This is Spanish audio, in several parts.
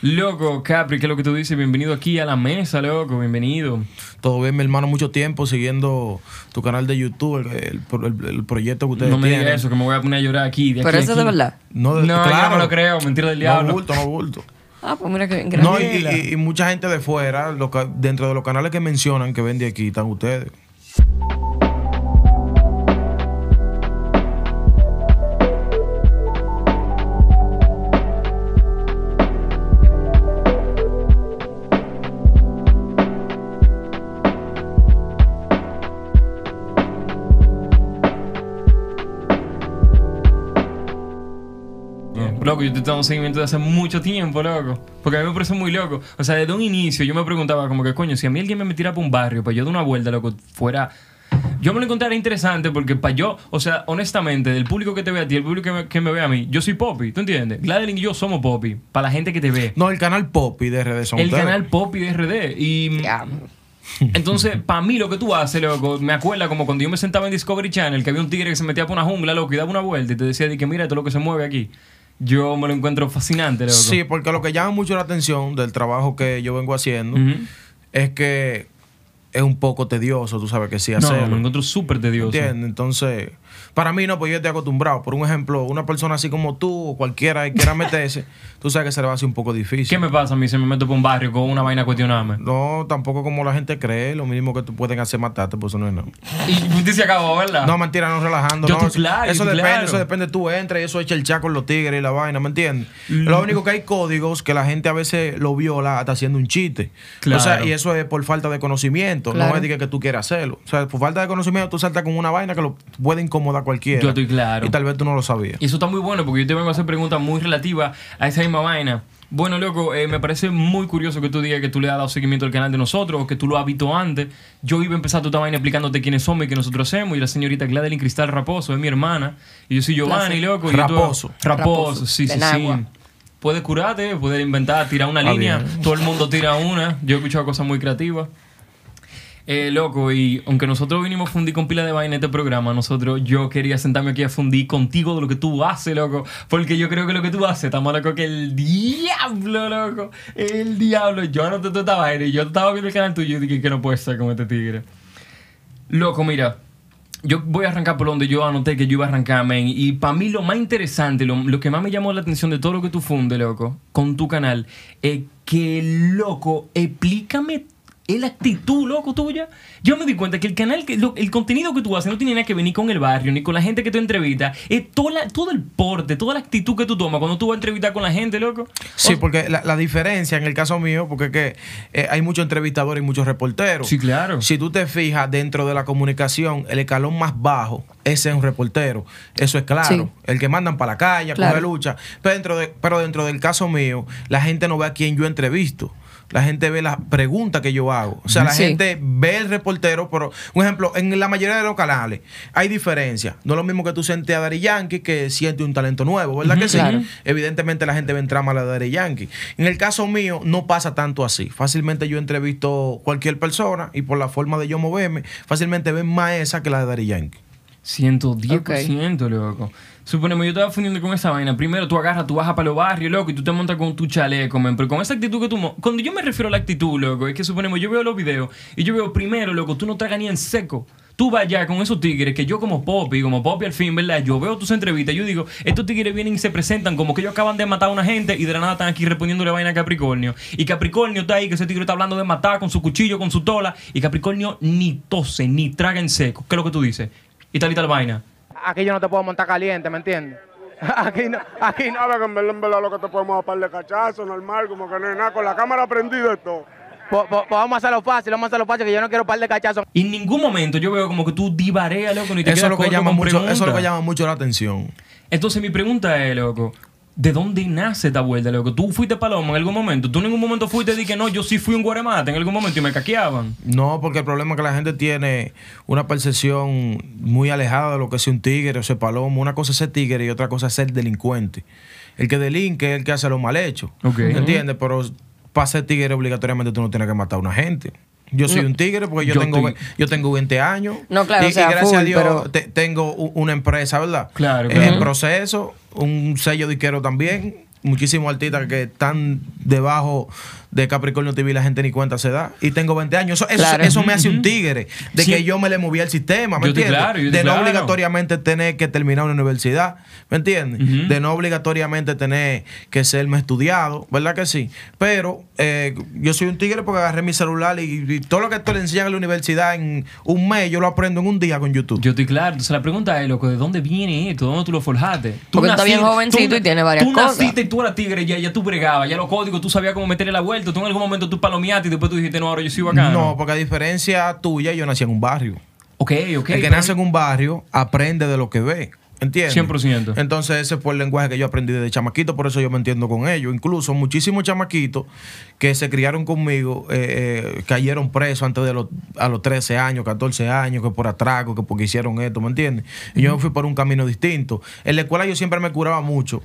Loco, Capri, ¿qué es lo que tú dices? Bienvenido aquí a la mesa, loco, bienvenido. Todo bien, mi hermano, mucho tiempo siguiendo tu canal de YouTube, el, el- el proyecto que ustedes No me tienen. digas eso, que me voy a poner a llorar aquí. De Pero aquí eso es de verdad. No, No, de- yo claro. no me lo creo, mentira del No diablo. bulto, no bulto. Ah, pues mira que No, y, y- y mucha gente de fuera, lo que- dentro de los canales que mencionan que ven de aquí, están ustedes. Loco, yo te tengo un seguimiento de hace mucho tiempo, loco. Porque a mí me parece muy loco. O sea, desde un inicio yo me preguntaba como que, coño, si a mí alguien me metiera por un barrio para yo dar una vuelta, loco, fuera... Yo me lo encontrara interesante porque para yo, o sea, honestamente, del público que te ve a ti, el público que me, que me ve a mí, yo soy Poppy, ¿tú entiendes? Gladeline y yo somos Poppy, para la gente que te ve. No, el canal Poppy de RD son el ustedes. canal Poppy de RD. Y Ya. entonces, para mí lo que tú haces, loco, me acuerda como cuando yo me sentaba en Discovery Channel, que había un tigre que se metía por una jungla, loco, y daba una vuelta y te decía, di que mira, esto es lo que se mueve aquí. Yo me lo encuentro fascinante, loco. Sí, porque lo que llama mucho la atención del trabajo que yo vengo haciendo es que es un poco tedioso, tú sabes que sí No, hacerlo. me lo encuentro súper tedioso. ¿Entiendes? Entonces, para mí no, pues yo estoy acostumbrado. Por un ejemplo, una persona así como tú o cualquiera que quiera meterse, tú sabes que se le va a hacer un poco difícil. ¿Qué me pasa a mí si me meto por un barrio con una vaina a cuestionarme? No, tampoco como la gente cree. Lo mínimo que tú pueden hacer es matarte, pues eso no es nada. Y usted se acabó, ¿verdad? No, mentira, no relajando. Yo no, claro, eso depende, claro. eso depende. Tú entras y eso echa el chaco con los tigres y la vaina, ¿me entiendes? Mm. Lo único que hay códigos que la gente a veces lo viola hasta haciendo un chiste. Claro. O sea, y eso es por falta de conocimiento. Claro. No es de que, que tú quieras hacerlo. O sea, por falta de conocimiento tú saltas con una vaina que lo puede incomodar a cualquiera. Yo estoy claro. Y tal vez tú no lo sabías. Y eso está muy bueno porque yo te vengo a hacer preguntas muy relativas a esa misma vaina. Bueno, loco, eh, me parece muy curioso que tú digas que tú le has dado seguimiento al canal de nosotros o que tú lo has visto antes. Yo iba a empezar toda esta vaina explicándote quiénes somos y qué nosotros hacemos. Y la señorita Gladeline Cristal Raposo es mi hermana. Y yo soy Giovanni, loco. y tú- Raposo. Raposo, Raposo, sí, de sí, sí. Puedes curarte, puedes inventar, tirar una Ah, línea. bien. Todo el mundo tira una. Yo he escuchado cosas muy creativas. Eh, loco, y aunque nosotros vinimos a fundir con pila de vaina este programa, nosotros, yo quería sentarme aquí a fundir contigo de lo que tú haces, loco. Porque yo creo que lo que tú haces está más loco que el diablo, loco. El diablo. Yo no te esta vaina y yo estaba viendo el canal tuyo y dije que no puede ser como este tigre. Loco, mira. Yo voy a arrancar por donde yo anoté que yo iba a arrancar, men. Y para mí lo más interesante, lo, lo que más me llamó la atención de todo lo que tú fundes, loco, con tu canal, es que, loco, explícame la actitud, loco, tuya. Yo me di cuenta que el canal, que lo- el contenido que tú haces no tiene nada que ver ni con el barrio, ni con la gente que tú entrevistas. Es toda la- todo el porte, toda la actitud que tú tomas cuando tú vas a entrevistar con la gente, loco. Sí, O- porque la, la diferencia en el caso mío, porque es que eh, hay muchos entrevistadores y muchos reporteros. Sí, claro. Si tú te fijas dentro de la comunicación, el escalón más bajo, ese es un reportero. Eso es claro. Sí. El que mandan para la calle, Claro. coger lucha. Pero dentro, de, pero dentro del caso mío, la gente no ve a quién yo entrevisto. La gente ve las preguntas que yo hago. O sea, la Sí. gente ve el reportero, pero, un ejemplo, en la mayoría de los canales hay diferencia. No es lo mismo que tú sientes a Dari Yankee que siente un talento nuevo, ¿verdad que sí? Claro. Evidentemente la gente ve en trama a la de Daddy Yankee. En el caso mío no pasa tanto así. Fácilmente yo entrevisto cualquier persona y por la forma de yo moverme, fácilmente ven más esa que la de Daddy Yankee. 110%, loco. Suponemos, yo estaba fundiendo con esa vaina. Primero tú agarras, tú bajas para los barrios, loco, y tú te montas con tu chaleco, men. Pero con esa actitud que tú... Cuando yo me refiero a la actitud, loco, es que suponemos, yo veo los videos y yo veo primero, loco, tú no tragas ni en seco. Tú vas allá con esos tigres que yo como Poppy, como Poppy al fin, ¿verdad? Yo veo tus entrevistas, yo digo, estos tigres vienen y se presentan como que ellos acaban de matar a una gente y de la nada están aquí respondiéndole vaina a Capricornio. Y Capricornio está ahí, que ese tigre está hablando de matar con su cuchillo, con su tola, y Capricornio ni tose, ni traga en seco. ¿Qué es lo que tú dices? Y tal y tal vaina. Aquí yo no te puedo montar caliente, ¿me entiendes? Aquí no, aquí no. Sabes que en verdad, en verdad lo que te podemos dar par de cachazos, normal, como que no es nada, con la cámara prendida y todo. Pues, pues- pues vamos a hacerlo fácil, vamos a hacerlo fácil, que yo no quiero par de cachazos. Y en ningún momento yo veo como que tú divareas, loco, ni te Eso es, quedas lo que llama mucho, eso es lo que llama mucho la atención. Entonces mi pregunta es, loco, ¿de dónde nace esta vuelta, loco? ¿Tú fuiste paloma en algún momento? ¿Tú en ningún momento fuiste y di que no, yo sí fui un guaremate en algún momento y me caqueaban? No, porque el problema es que la gente tiene una percepción muy alejada de lo que es un tigre o ser palomo. Una cosa es ser tigre y otra cosa es ser delincuente. El que delinque es el que hace lo mal hecho. Ok. ¿Entiendes? Pero para ser tigre obligatoriamente tú no tienes que matar a una gente. Yo soy un tigre porque yo, Yo tengo, estoy- yo tengo 20 años. No, claro, y, o sea, y gracias full, a Dios pero- te- tengo una empresa, ¿verdad? Claro, En claro. proceso, un sello disquero también. muchísimos artistas que están debajo de Capricornio TV y la gente ni cuenta se da. Y tengo 20 años. Eso, eso- Claro. eso me hace un tigre. De Sí. que yo me le movía el sistema, ¿me Yo entiendes? claro, yo estoy de no claro. obligatoriamente tener que terminar una universidad, ¿me entiendes? De no obligatoriamente tener que serme estudiado, ¿verdad que sí? Pero eh, yo soy un tigre porque agarré mi celular y, y todo lo que te le enseñan en la universidad en un mes, yo lo aprendo en un día con YouTube. Yo estoy claro. Entonces la pregunta es, loco, ¿de dónde viene esto? ¿De dónde tú lo forjaste? Tú Porque tú estás bien naciste- jovencito tú- y tienes varias tú cosas. naciste y tú eras tigre, ya, ya tú bregabas, ya los códigos, tú sabías cómo meterle la Tú en algún momento tú palomeaste y después tú dijiste, no, ahora yo soy bacano. No, porque a diferencia tuya, yo nací en un barrio. Ok, ok. el que nace en un barrio aprende de lo que ve. ¿Entiendes? 100%. Entonces, ese fue el lenguaje que yo aprendí desde chamaquito, por eso yo me entiendo con ellos. Incluso muchísimos chamaquitos que se criaron conmigo eh, eh, cayeron presos antes de los, a los 13 años, 14 años, que por atraco, que porque hicieron esto, ¿me entiendes? Y yo me fui por un camino distinto. En la escuela yo siempre me curaba mucho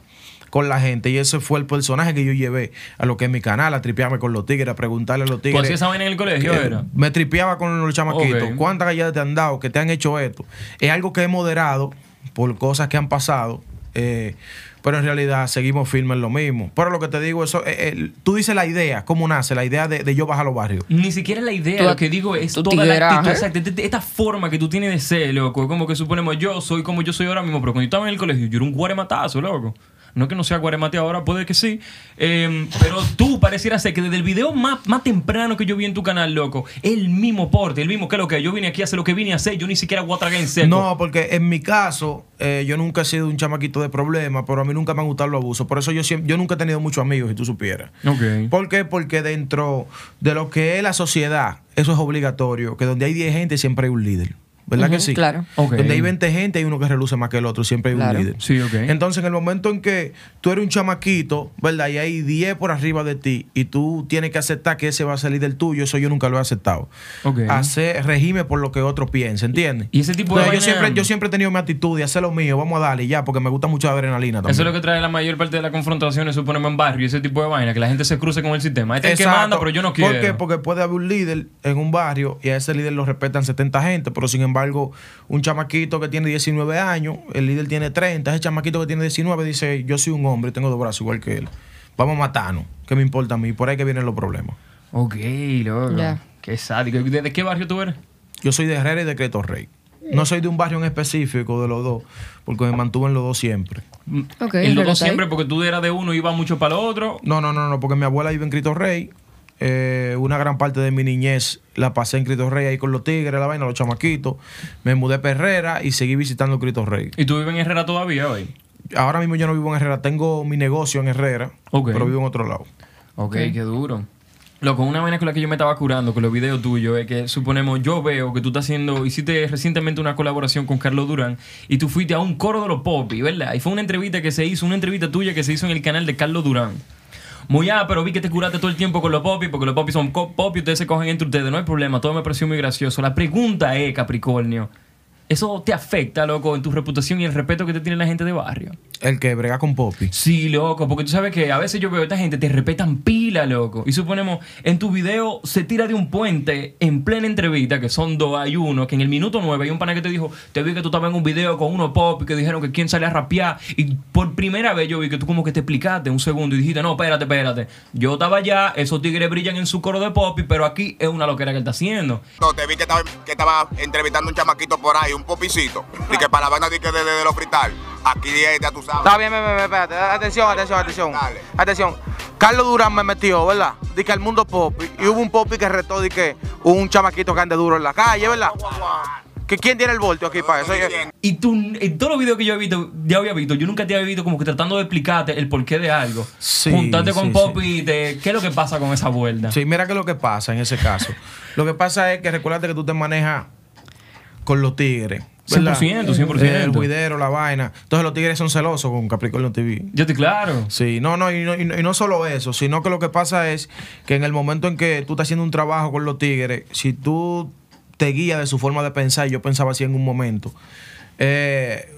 con la gente y ese fue el personaje que yo llevé a lo que es mi canal, a tripearme con los tigres, a preguntarle a los ¿Tú tigres. hacías esa vaina en el colegio, era? Me tripeaba con los chamaquitos. ¿Cuántas galletas te han dado que te han hecho esto? Es algo que he moderado por cosas que han pasado. eh, pero en realidad seguimos firmes en lo mismo. Pero lo que te digo, eso, eh, eh, tú dices la idea, ¿cómo nace? La idea de, de yo bajar a los barrios. Ni siquiera la idea, Tu- lo que digo es toda la actitud, exacto, esta- esta forma que tú tienes de ser, loco, como que suponemos yo soy como yo soy ahora mismo, pero cuando yo estaba en el colegio yo era un guarematazo, loco. No que no sea guaremate ahora, puede que sí. Eh, pero tú pareciera ser que desde el video más, más temprano que yo vi en tu canal, loco, el mismo porte, el mismo que lo que yo vine aquí a hacer lo que vine a hacer, yo ni siquiera voy a tragar en seco. No, porque en mi caso, eh, yo nunca he sido un chamaquito de problemas, pero a mí nunca me han gustado los abusos. Por eso yo siempre, yo nunca he tenido muchos amigos, si tú supieras. Ok. ¿Por qué? Porque dentro de lo que es la sociedad, eso es obligatorio, que donde hay 10 gente siempre hay un líder. ¿Verdad que sí? claro. Donde hay 20 gente hay uno que reluce más que el otro, siempre hay Claro. un líder. Sí, ok. Entonces, en el momento en que tú eres un chamaquito, ¿verdad? Y hay 10 por arriba de ti y tú tienes que aceptar que ese va a salir del tuyo, eso yo nunca lo he aceptado. Ok. Hacer regime por lo que otro piensa, ¿entiendes? Y ese tipo de Entonces, yo siempre, yo siempre he tenido mi actitud de hacer lo mío, vamos a darle ya, porque me gusta mucho la adrenalina también. Eso es lo que trae la mayor parte de las confrontaciones, suponemos en barrio, ese tipo de vaina, que la gente se cruce con el sistema. Este es el que manda, pero yo no quiero. ¿Por qué? Porque puede haber un líder en un barrio y a ese líder lo respetan 70 gente, pero sin embargo, un chamaquito que tiene 19 años, el líder tiene 30, ese chamaquito que tiene 19 dice, yo soy un hombre y tengo dos brazos igual que él. Vamos a matarnos. ¿Qué me importa a mí? Por ahí que vienen los problemas. Ok, loco. Ya. Qué sádico. ¿De qué barrio tú eres? Yo soy de Herrera y de Cristo Rey. No soy de un barrio en específico de los dos, porque me mantuve en los dos siempre. Ok, en los dos siempre, porque tú eras de uno y ibas mucho para el otro. No, no, no, no, porque mi abuela vive en Cristo Rey. Eh, una gran parte de mi niñez la pasé en Cristo Rey ahí con los tigres, la vaina, los chamaquitos. Me mudé para Herrera y seguí visitando Cristo Rey. ¿Y tú vives en Herrera todavía hoy? Ahora mismo yo no vivo en Herrera, tengo mi negocio en Herrera, pero vivo en otro lado. Ok, qué duro. Loco, una vaina con la que yo me estaba curando con los videos tuyos es que suponemos, yo veo que tú estás haciendo, hiciste recientemente una colaboración con Carlos Durán y tú fuiste a un coro de los popis, ¿verdad? Y fue una entrevista que se hizo, una entrevista tuya que se hizo en el canal de Carlos Durán. Muy ah, pero vi que te curaste todo el tiempo con los popis, porque los popis son popis, ustedes se cogen entre ustedes, no hay problema, todo me pareció muy gracioso. La pregunta es, Capricornio, ¿eso te afecta, loco, en tu reputación y el respeto que te tiene la gente de barrio? El que brega con Poppy. Sí, loco, porque tú sabes que a veces yo veo a esta gente, te respetan pila, loco. Y suponemos, en tu video se tira de un puente en plena entrevista, que son dos, hay uno, que en el minuto nueve hay un pana que te dijo, te vi que tú estabas en un video con uno pop y que dijeron que quién sale a rapear. Y por primera vez yo vi que tú como que te explicaste un segundo y dijiste, no, espérate, espérate. Yo estaba allá, esos tigres brillan en su coro de pop, pero aquí es una loquera que él está haciendo. No, te vi que estaba, que estaba entrevistando un chamaquito por ahí, un popicito. Y que para la banda de, que de, de, de los frital. Aquí ya tú sabes. Está bien, bien, bien, espérate. Atención, atención, atención. Dale. Atención. Carlos Durán me metió, ¿verdad? Dice al mundo pop. Y hubo un popi que retó de que un chamaquito que ande duro en la calle, ¿verdad? Que quién tiene el voltio aquí para eso. Y tú, en todos los videos que yo había visto, ya había visto, yo nunca te había visto como que tratando de explicarte el porqué de algo. Sí, Juntarte con sí, Poppy, de, ¿qué es lo que pasa con esa vuelta? Sí, mira que lo que pasa en ese caso. lo que pasa es que recuérdate que tú te manejas con los tigres. ¿Verdad? 100%, 100%. El juidero, la vaina. Entonces los tigres son celosos con Capricornio TV. Yo estoy claro. Sí, no, no y, no, y no, solo eso, sino que lo que pasa es que en el momento en que tú estás haciendo un trabajo con los tigres, si tú te guías de su forma de pensar, y yo pensaba así en un momento, eh,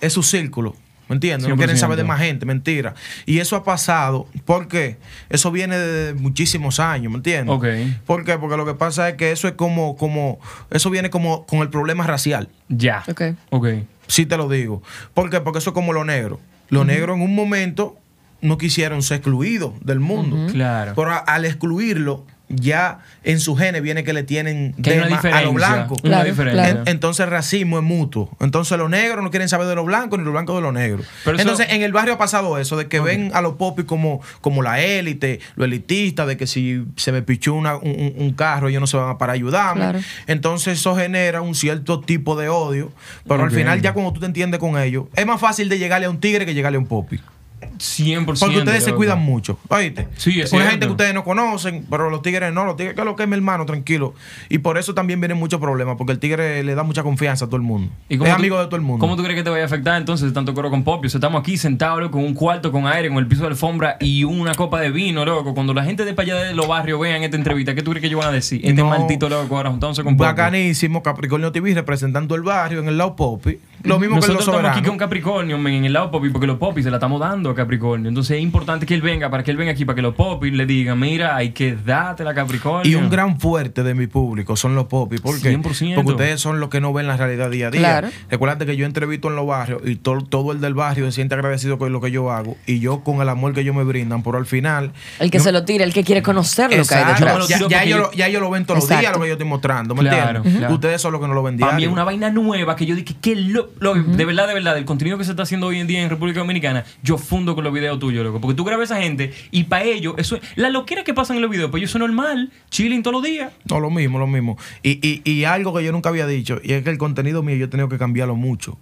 es su círculo. ¿Me entiendes? No quieren 100%. saber de más gente, mentira. Y eso ha pasado, ¿por qué? Eso viene de muchísimos años, ¿me entiendes? Ok. ¿Por qué? Porque lo que pasa es que eso es como, como, eso viene como con el problema racial. Ya. Ok. Ok. Sí te lo digo. ¿Por qué? Porque eso es como lo negro. Lo negro en un momento no quisieron ser excluidos del mundo. Claro. Pero a- al excluirlo, ya en su genes viene que le tienen Que a los blancos. Una Claro, diferencia. claro. En- entonces el racismo es mutuo. Entonces los negros no quieren saber de los blancos ni los blancos de los negros. Pero eso- entonces en el barrio ha pasado eso, de que ven a los popis como, como la élite, lo elitista, de que si se me pichó una- un, un- carro ellos no se van a para ayudarme. Claro. Entonces eso genera un cierto tipo de odio. Pero al final ya cuando tú te entiendes con ellos, es más fácil de llegarle a un tigre que llegarle a un popi. 100%. Porque ustedes se cuidan mucho. ¿Oíste? Sí, es Una cierto. gente que ustedes no conocen, pero los tigres no. Los tigres, que es lo que es mi hermano, tranquilo. Y por eso también vienen muchos problemas, porque el tigre le da mucha confianza a todo el mundo. ¿Y es tú- amigo de todo el mundo. ¿Cómo tú crees que te vaya a afectar entonces tanto coro con Popio? O sea, estamos aquí sentados, loco, con un cuarto con aire, con el piso de alfombra y una copa de vino, loco. Cuando la gente de para allá de los barrios vean esta entrevista, ¿qué tú crees que ellos van a decir? Este No. maldito loco ahora juntándose con Popio. Bacanísimo, Capricornio TV representando el barrio en el lado popi. Lo mismo Nosotros que los estamos aquí soberanos. con Capricornio men, en el lado Popi porque los Popis se la estamos dando a Capricornio. Entonces es importante que él venga, para que él venga aquí, para que los Popis le digan, mira, hay que darte la Capricornio. Y un gran fuerte de mi público son los popis. ¿Por qué? 100%. Porque ustedes son los que no ven la realidad día a día. Claro. Recuerda que yo entrevisto en los barrios y to- todo el del barrio se siente agradecido con lo que yo hago y yo con el amor que ellos me brindan, pero al final. El que no- se lo tira, el que quiere conocer lo que hay detrás. Yo Ya, ya porque ellos yo- lo, ya ellos lo ven todos los días, lo que yo estoy mostrando, ¿me Claro, entiendes? claro. Ustedes son los que no lo ven Para mí es una vaina nueva que yo dije, que lo, lo- de verdad, de verdad, el contenido que se está haciendo hoy en día en República Dominicana, yo fundo con los videos tuyos, loco. Porque tú grabas a esa gente y para ellos, eso la loquera que pasan en los videos, pues ellos son normal, chilling todos los días. No, lo mismo, lo mismo. Y, y, y algo que yo nunca había dicho, y es que el contenido mío yo he tenido que cambiarlo mucho,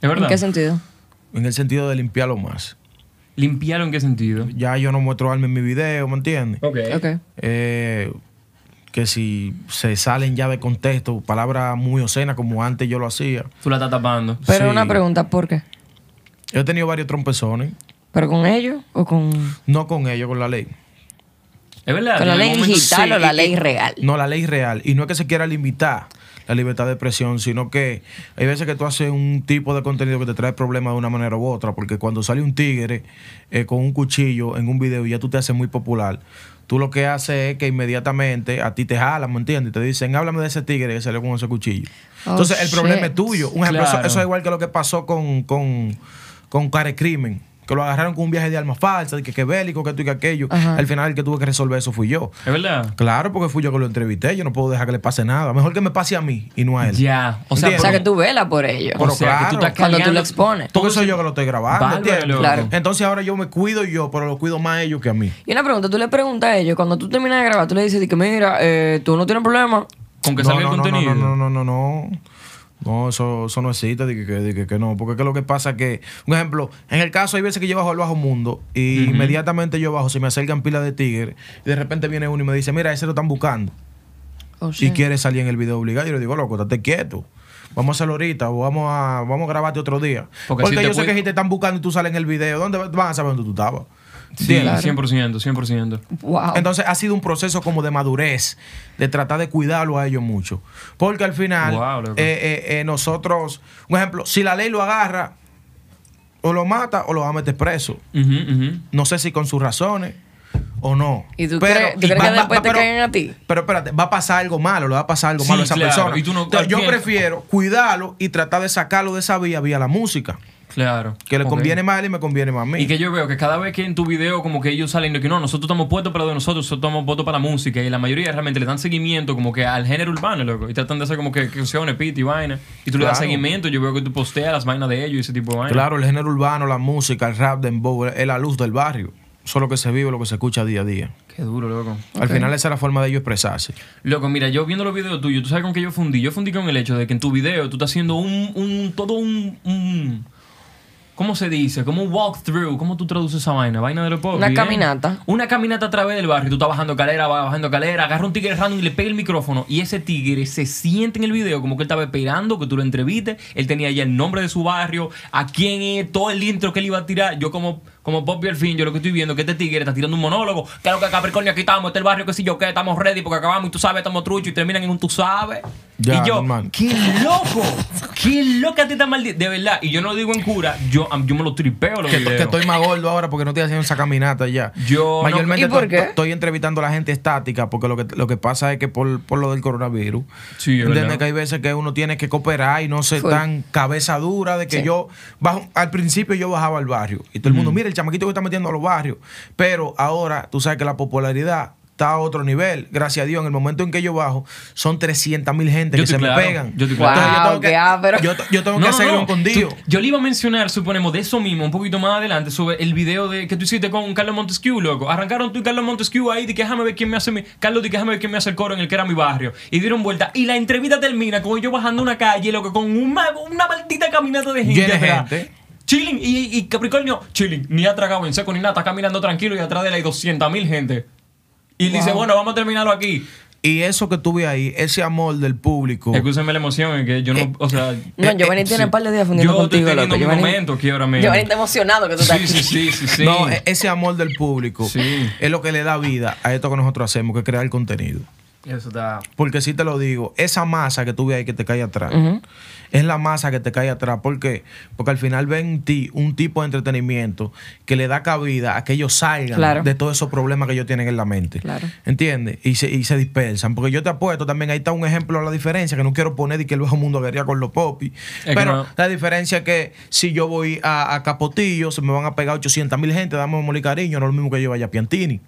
¿Es verdad? ¿En qué sentido? en el sentido de limpiarlo más. ¿Limpiarlo en qué sentido? Ya yo no muestro alma en mi video, ¿me entiendes? Ok. Ok. Eh, que si se salen ya de contexto, palabras muy obscenas como antes yo lo hacía. Tú la estás tapando. Pero Sí. una pregunta, ¿por qué? He tenido varios trompezones, ¿Pero con ellos o con, no con ellos, con la ley. Es verdad. con la ley digital Sí, o la y- ley real? No, la ley real. Y no es que se quiera limitar la libertad de expresión, sino que hay veces que tú haces un tipo de contenido que te trae problemas de una manera u otra, porque cuando sale un tigre eh, con un cuchillo en un video y ya tú te haces muy popular, tú lo que haces es que inmediatamente a ti te jalan, ¿me entiendes? Y te dicen, háblame de ese tigre que salió con ese cuchillo. Oh, Entonces, el problema es tuyo. Un ejemplo, eso, es igual que lo que pasó con, con, con Care Crimen. Que lo agarraron con un viaje de armas falsas, de que, que bélico, que esto y que aquello. Ajá. Al final, el que tuve que resolver eso fui yo. Es verdad. Claro, porque fui yo que lo entrevisté. Yo no puedo dejar que le pase nada. Mejor que me pase a mí y no a él. Ya. O sea. O sea, que tú velas por ellos. o Pero que tú claro. estás Cuando tú lo expones. Porque soy yo que lo estoy grabando. Claro. Entonces ahora yo me cuido yo, pero lo cuido más a ellos que a mí. Y una pregunta, tú le preguntas a ellos, cuando tú terminas de grabar, tú le dices, di que mira, eh, tú no tienes problema. Con que no, salga no, el contenido. No, no, no, no, no. No, eso, eso no existe, de que, que- de que- que no. Porque es que lo que pasa es que, un ejemplo, en el caso hay veces que yo bajo al bajo mundo y inmediatamente yo bajo, se me acercan pilas de tigres y de repente viene uno y me dice, mira, ese lo están buscando. Oh, y shit. quiere salir en el video obligado. Yo le digo, loco, estate quieto. Vamos a hacerlo ahorita o vamos a, vamos a grabarte otro día. Porque Porque, si yo sé que si te están buscando y tú sales en el video, ¿dónde van a saber dónde tú estabas? Sí, ¿Entiendes? 100%, 100%. Wow. Entonces ha sido un proceso como de madurez, de tratar de cuidarlo a ellos mucho. Porque al final, Wow, eh, eh, eh, nosotros, un ejemplo, si la ley lo agarra, o lo mata o lo va a meter preso. Ujú, ujú. No sé si con sus razones o no. ¿Y tú crees- tú crees que después te caen a ti? Pero espérate, va a pasar algo malo, le va a pasar algo Sí, malo a esa claro, persona. y tú no- Entonces, yo prefiero cuidarlo y tratar de sacarlo de esa vía, vía la música. Claro. Que le Ok. conviene más a él y me conviene más a mí. Y que yo veo que cada vez que en tu video como que ellos salen de que no, nosotros estamos puestos para lo de nosotros, nosotros estamos puestos para la música y la mayoría realmente le dan seguimiento como que al género urbano, loco, y tratan de hacer como que canciones, pit y vaina. Y tú le das Claro. seguimiento, yo veo que tú posteas las vainas de ellos y ese tipo de vainas. Claro, el género urbano, la música, el rap, dembow, es la luz del barrio. Eso es lo que se vive, lo que se escucha día a día. Qué duro, loco. Al final esa es la forma de ellos expresarse. Loco, mira, yo viendo los videos tuyos, tú sabes con qué yo fundí. Yo fundí con el hecho de que en tu video tú estás haciendo un, un todo un, un- ¿cómo se dice? Como un walkthrough. ¿Cómo tú traduces esa vaina? Vaina de los pobres. Una caminata. Una caminata a través del barrio. Tú estás bajando escalera, vas bajando escalera, agarra un tigre random y le pega el micrófono. Y ese tigre se siente en el video como que él estaba esperando que tú lo entrevistes. Él tenía ya el nombre de su barrio, a quién es, todo el intro que él iba a tirar. Yo como, como Poppy al fin, yo lo que estoy viendo es que este tigre está tirando un monólogo. Claro que Capricornio aquí estamos, este es el barrio que si yo qué, estamos ready porque acabamos y tú sabes, estamos truchos y terminan en un tú sabes. Ya, y yo, normal. ¡qué loco! ¡Qué loca te está maldita! De verdad, y yo no lo digo en cura, yo, yo me lo tripeo los Que, estoy más gordo ahora porque no estoy haciendo esa caminata ya. Yo no- Mayormente ¿Y por estoy, qué? estoy entrevistando a la gente estática porque lo que, lo que pasa es que por, por lo del coronavirus, Sí, es ¿entiendes? Que hay veces que uno tiene que cooperar y no ser tan cabeza dura de que Sí. yo bajo, al principio yo bajaba al barrio y todo el mundo, mira el chamaquito que está metiendo a los barrios, pero ahora tú sabes que la popularidad está a otro nivel, gracias a Dios, en el momento en que yo bajo son 300 mil gente Yo que se me pegan. yo claro. Entonces, yo tengo Wow, que, yo, yo tengo No, que no, hacerlo no. escondido. Tú- yo le iba a mencionar, suponemos, de eso mismo, un poquito más adelante, sobre el video de, que tú hiciste con Carlos Montesquieu, loco. Arrancaron tú y Carlos Montesquieu ahí, de que déjame ver quién me hace mi. Carlos, de que déjame ver quién me hace el coro en el que era mi barrio. Y dieron vuelta. Y la entrevista termina con yo bajando una calle, loco, con una, una maldita caminata de gente. Llena de atrás. gente. Chilling. Y, y Capricornio, chilling. Ni ha tragado en seco ni nada, está caminando tranquilo y atrás de él hay 200 mil gente. Y él dice, bueno, vamos a terminarlo aquí. Y eso que tuve ahí, ese amor del público. Escúchame la emoción, es que yo no, o sea... No, Eh, Giovanni eh, tiene sí. un par de días fundiendo Yo estoy contigo, teniendo loco. mi Giovanni- momento aquí ahora mismo. Giovanni está emocionado que tú estás Sí, aquí. sí, sí, sí, sí. No, ese amor del público Sí. es lo que le da vida a esto que nosotros hacemos, que es crear contenido. Eso está... Porque si te lo digo, esa masa que tú ves ahí que te cae atrás, es la masa que te cae atrás. ¿Por qué? Porque al final ven en ti un tipo de entretenimiento que le da cabida a que ellos salgan Claro. de todos esos problemas que ellos tienen en la mente. Claro. ¿Entiendes? Y se, y se dispersan. Porque yo te apuesto también, ahí está un ejemplo de la diferencia, que no quiero poner y que el bajo mundo quería con los popis. Pero no. la diferencia es que si yo voy a, a Capotillo, se me van a pegar 800 mil gente, dame amor y cariño, no es lo mismo que yo vaya a Piantini.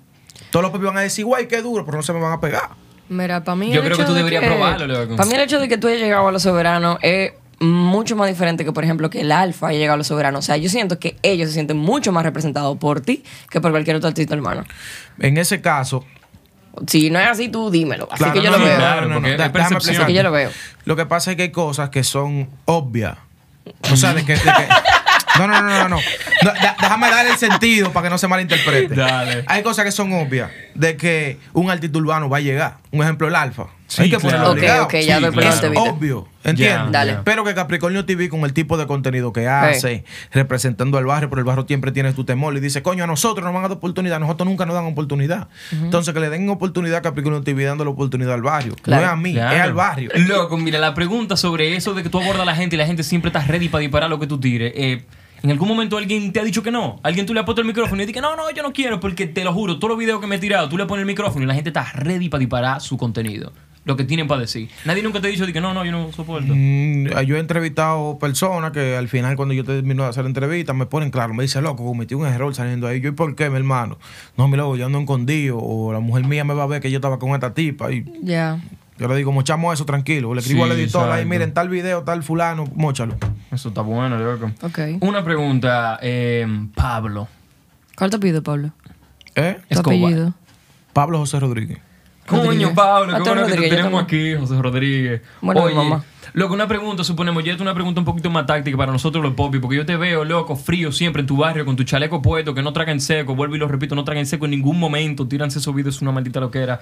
Todos los popis van a decir, guay, qué duro, pero no se me van a pegar. Mira, para mí. Yo el creo que tú de deberías probarlo, loco. Para mí, el hecho de que tú hayas llegado a los soberanos es mucho más diferente que, por ejemplo, que el Alfa haya llegado a los soberanos. O sea, yo siento que ellos se sienten mucho más representados por ti que por cualquier otro artista hermano. En ese caso, Si no es así, tú dímelo. Así Claro, que yo no, lo no, veo. claro, no, no, porque no, es da- déjame percepción. Así que yo lo veo. Lo que pasa es que hay cosas que son obvias. O sea, de que. de que- no, no, no, no, no. No, da- déjame dar el sentido para que no se malinterprete. Dale. Hay cosas que son obvias de que un artista urbano va a llegar. Un ejemplo, el Alfa. Sí, hay que claro. ponerlo Ok, obligado. ok, ya Sí, claro. Es obvio, ¿entiendes? Dale. ya. Pero que Capricornio TV, con el tipo de contenido que hace, representando al barrio, pero el barrio siempre tiene tu temor y dice, coño, a nosotros nos van a dar oportunidad, a nosotros nunca nos dan oportunidad. Entonces, que le den oportunidad a Capricornio TV dándole oportunidad al barrio. Claro. No es a mí, Claro. es al barrio. Loco, mira, la pregunta sobre eso de que tú abordas a la gente y la gente siempre está ready para disparar lo que tú tires. eh, ¿En algún momento alguien te ha dicho que no? ¿Alguien tú le has puesto el micrófono y dice que no, no, yo no quiero? Porque te lo juro, todos los videos que me he tirado, tú le pones el micrófono y la gente está ready para disparar su contenido. Lo que tienen para decir. Nadie nunca te ha dicho de que no, no, yo no soporto. Mm, yo he entrevistado personas que al final, cuando yo termino de hacer la entrevista, me ponen claro, me dice, loco, cometí un error saliendo ahí. Yo, ¿y por qué, mi hermano? No, mi loco, yo ando escondido, o la mujer mía me va a ver que yo estaba con esta tipa. Y Ya. Yo le digo, mochamos eso tranquilo. Le escribo Sí, al editor, ahí, miren, tal video, tal fulano, mochalo. Eso está bueno, loco. Ok. Una pregunta, eh, Pablo. ¿Cuál te pido, Pablo? ¿Eh? Tu Escobar. apellido. Pablo José Rodríguez. Coño. Pablo, qué bueno que te tenemos también. aquí, José Rodríguez. Bueno, Oye, mi mamá. Loco, una pregunta, suponemos, ya es una pregunta un poquito más táctica para nosotros los popis, porque yo te veo, loco, frío siempre en tu barrio, con tu chaleco puesto, que no traga en seco, vuelvo y lo repito, no traga en seco en ningún momento, tíranse esos videos, es una maldita loquera.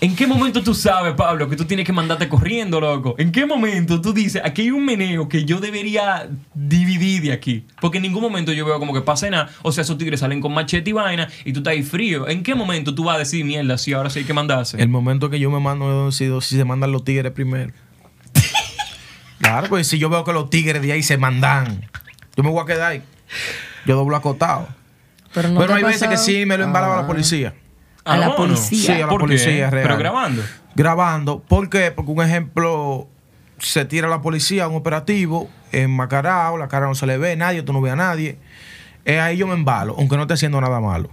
¿En qué momento tú sabes, Pablo, que tú tienes que mandarte corriendo, loco? ¿En qué momento tú dices, aquí hay un meneo que yo debería dividir de aquí? Porque en ningún momento yo veo como que pase nada, o sea, esos tigres salen con machete y vaina, y tú estás ahí frío. ¿En qué momento tú vas a decir, mierda, sí, ahora sí hay que mandarse? El momento que yo me mando es si, si se mandan los tigres primero. Claro, pues si yo veo que los tigres de ahí se mandan, yo me voy a quedar ahí. Yo doblo acotado. Pero, no Pero hay ha veces que sí me lo embalaba Ah. la policía. A la no. policía. Sí, a la policía real. Pero grabando. Grabando. ¿Por qué? Porque un ejemplo, se tira la policía a un operativo en Macarao, la cara no se le ve, nadie, tú no ves a nadie. Eh, ahí yo me embalo, aunque no esté haciendo nada malo.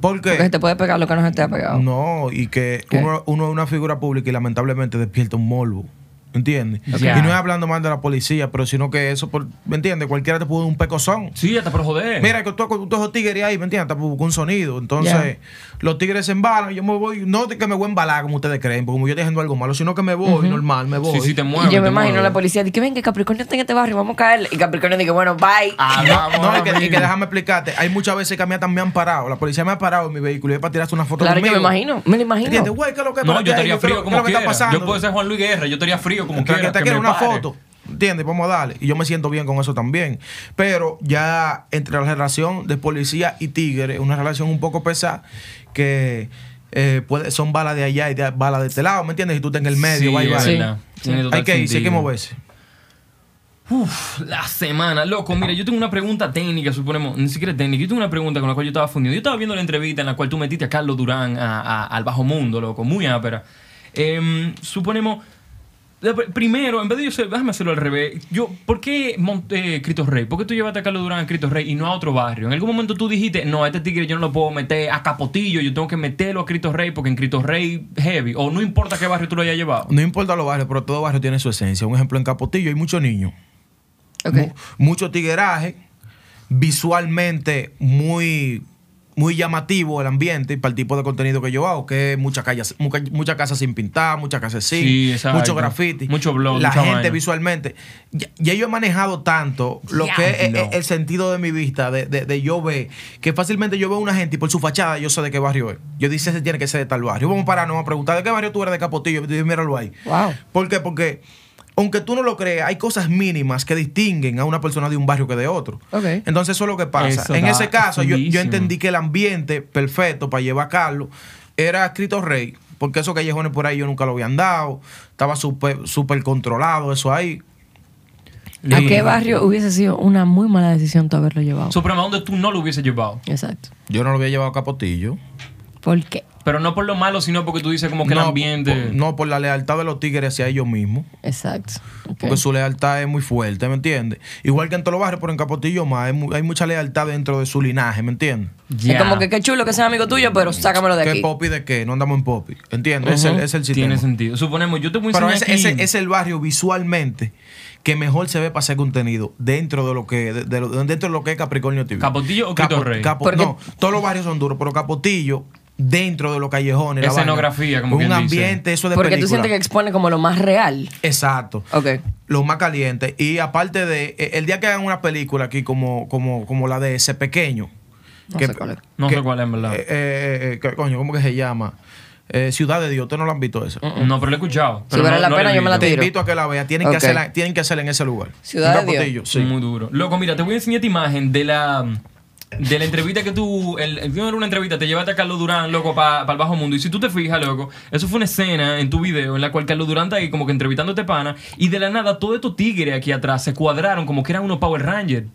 ¿Por qué? Porque se te puede pegar lo que no se te ha pegado. No, y que ¿Qué? uno, uno es una figura pública y lamentablemente despierta un morbo. ¿Entiendes? Y no es hablando mal de la policía, pero sino que eso, por, ¿me entiendes? Cualquiera te puede dar un pecozón. Sí, hasta por joder. Mira, que tú con todos esos tigres ahí, ¿me entiendes? Te busca un sonido. Entonces, los tigres se embalan yo me voy. No que me voy a embalar como ustedes creen, porque como yo estoy haciendo algo malo, sino que me voy normal, me voy. Sí, sí, te mueves. yo me te imagino mueves. la policía dice que ven que Capricornio está en este barrio, vamos a caerle. Y Capricornio dice, bueno, bye. Ah, No, vamos, no, y que, y que déjame explicarte. Hay muchas veces que a mí hasta me han parado. La policía me ha parado en mi vehículo y es para tirarse una foto claro que conmigo. me imagino, me lo imagino. ¿Entiendes? Güey, ¿qué es lo que No, yo qué? estaría ¿Qué- frío es como lo que está quiera. pasando? Yo puedo ser Juan Luis Guerra, yo estaría frío como que quiera. te que quiero me una foto. ¿Entiendes? Vamos a darle. Y yo me siento bien con eso también. Pero ya entre la relación de policía y tigre, una relación un poco pesada que, eh, puede- son balas de allá y de- balas de este lado, ¿me entiendes? Y tú estás en el medio, Sí, total Hay que irse, hay que moverse. Uf, la semana, loco. Mira, yo tengo una pregunta técnica, suponemos, ni siquiera técnica. Yo tengo una pregunta con la cual yo estaba fundido. Yo estaba viendo la entrevista en la cual tú metiste a Carlos Durán a- a- al bajo mundo, loco, muy ápera. Em, suponemos. Primero, en vez de yo ser, déjame hacerlo al revés. Yo, ¿por qué monté Cristo Rey? ¿Por qué tú llevaste a Carlos Durán a Cristo Rey y no a otro barrio? En algún momento tú dijiste, no, a este tigre yo no lo puedo meter a Capotillo, yo tengo que meterlo a Cristo Rey porque en Cristo Rey heavy. O no importa qué barrio tú lo hayas llevado. No importa los barrios, pero todo barrio tiene su esencia. Un ejemplo, en Capotillo hay muchos niños. Mu- mucho tigueraje, visualmente muy, muy llamativo el ambiente y para el tipo de contenido que yo hago, que es muchas calles, mucha, muchas casas sin pintar, muchas casas sin, Sí, mucho graffiti, Mucho blog, la mucha gente vaina. visualmente. Ya, ya yo he manejado tanto lo que es el sentido de mi vista, de, de- de yo ver, que fácilmente yo veo una gente y por su fachada yo sé de qué barrio es. Yo dice, ese tiene que ser de tal barrio. Vamos para no a preguntar, ¿de qué barrio tú eres de Capotillo? Y míralo ahí. Wow. ¿Por qué? Porque aunque tú no lo creas, hay cosas mínimas que distinguen a una persona de un barrio que de otro. Entonces eso es lo que pasa. Eso en ese caso, yo, entendí que el ambiente perfecto para llevar a Carlos era Cristo Rey, porque esos callejones por ahí yo nunca lo habían dado, estaba súper súper controlado eso ahí. ¿A Y- qué barrio hubiese sido una muy mala decisión tú haberlo llevado? Suprema, ¿dónde tú no lo hubiese llevado? Exacto. Yo no lo había llevado a Capotillo. ¿Por qué? Pero no por lo malo, sino porque tú dices como que no, el ambiente... Por, no, por la lealtad de los tigres hacia ellos mismos. Exacto. Porque su lealtad es muy fuerte, ¿me entiendes? Igual que en todos los barrios, pero en Capotillo más. Hay, mu- hay mucha lealtad dentro de su linaje, ¿me entiendes? Ya. Es como que qué chulo que sea amigo tuyo, pero sácamelo de ¿Qué aquí. popi de qué? No andamos en popi. ¿Entiendes? Es, el, es el sistema. Tiene sentido. Suponemos, yo te voy a Pero ese, aquí... ese es el barrio visualmente que mejor se ve para hacer contenido dentro de lo que de, de dentro de lo que es Capricornio TV. ¿Capotillo o Rey? Porque- no, todos los barrios son duros, pero Capotillo dentro de los callejones, la Escenografía, como un quien dice. ambiente, eso de Porque tú sientes que expone como lo más real. Exacto. Ok. Lo más caliente. Y aparte de, eh, el día que hagan una película aquí como, como, como la de ese pequeño. No sé cuál es. No sé cuál es, en verdad. eh, eh, eh, que- coño, ¿cómo que se llama? Eh, Ciudad de Dios, ¿ustedes no lo han visto eso? No, pero lo he escuchado. pero vale no- la no pena, yo me la. Te tiro. invito a que la vean. Tienen, que hacerla, tienen que hacerla en ese lugar. Ciudad de Dios. Sí. Muy duro. Loco, mira, te voy a enseñar esta imagen de la de la entrevista que tú, el, el era una entrevista, te llevaste a Carlos Durán, loco, para el bajo mundo. Y si tú te fijas, loco, eso fue una escena en tu video en la cual Carlos Durán está ahí como que este pana. Y de la nada, todos estos tigres aquí atrás se cuadraron como que eran unos Power Rangers.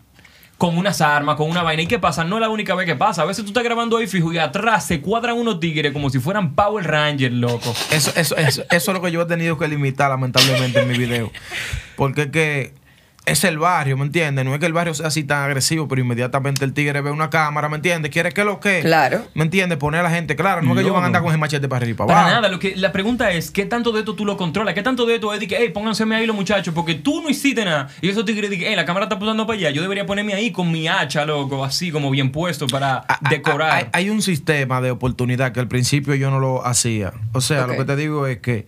Con unas armas, con una vaina. ¿Y qué pasa? No es la única vez que pasa. A veces tú estás grabando ahí fijo y atrás se cuadran unos tigres como si fueran Power Rangers, loco. Eso, eso, eso, eso es lo que yo he tenido que limitar, lamentablemente, en mi video. Porque es que es el barrio, ¿me entiendes? No es que el barrio sea así tan agresivo, pero inmediatamente el tigre ve una cámara, ¿me entiendes? ¿Quiere que lo que? Claro. ¿Me entiendes? Poner a la gente, claro. No es que ellos van a andar con el machete para arriba y para Para abajo. nada, lo que, la pregunta es, ¿qué tanto de esto tú lo controlas? ¿Qué tanto de esto es de que, hey, pónganseme ahí los muchachos, porque tú no hiciste nada? Y esos tigres dicen, hey, la cámara está apuntando para allá, yo debería ponerme ahí con mi hacha, loco, así como bien puesto para decorar. Hay, hay un sistema de oportunidad que al principio yo no lo hacía. O sea, lo que te digo es que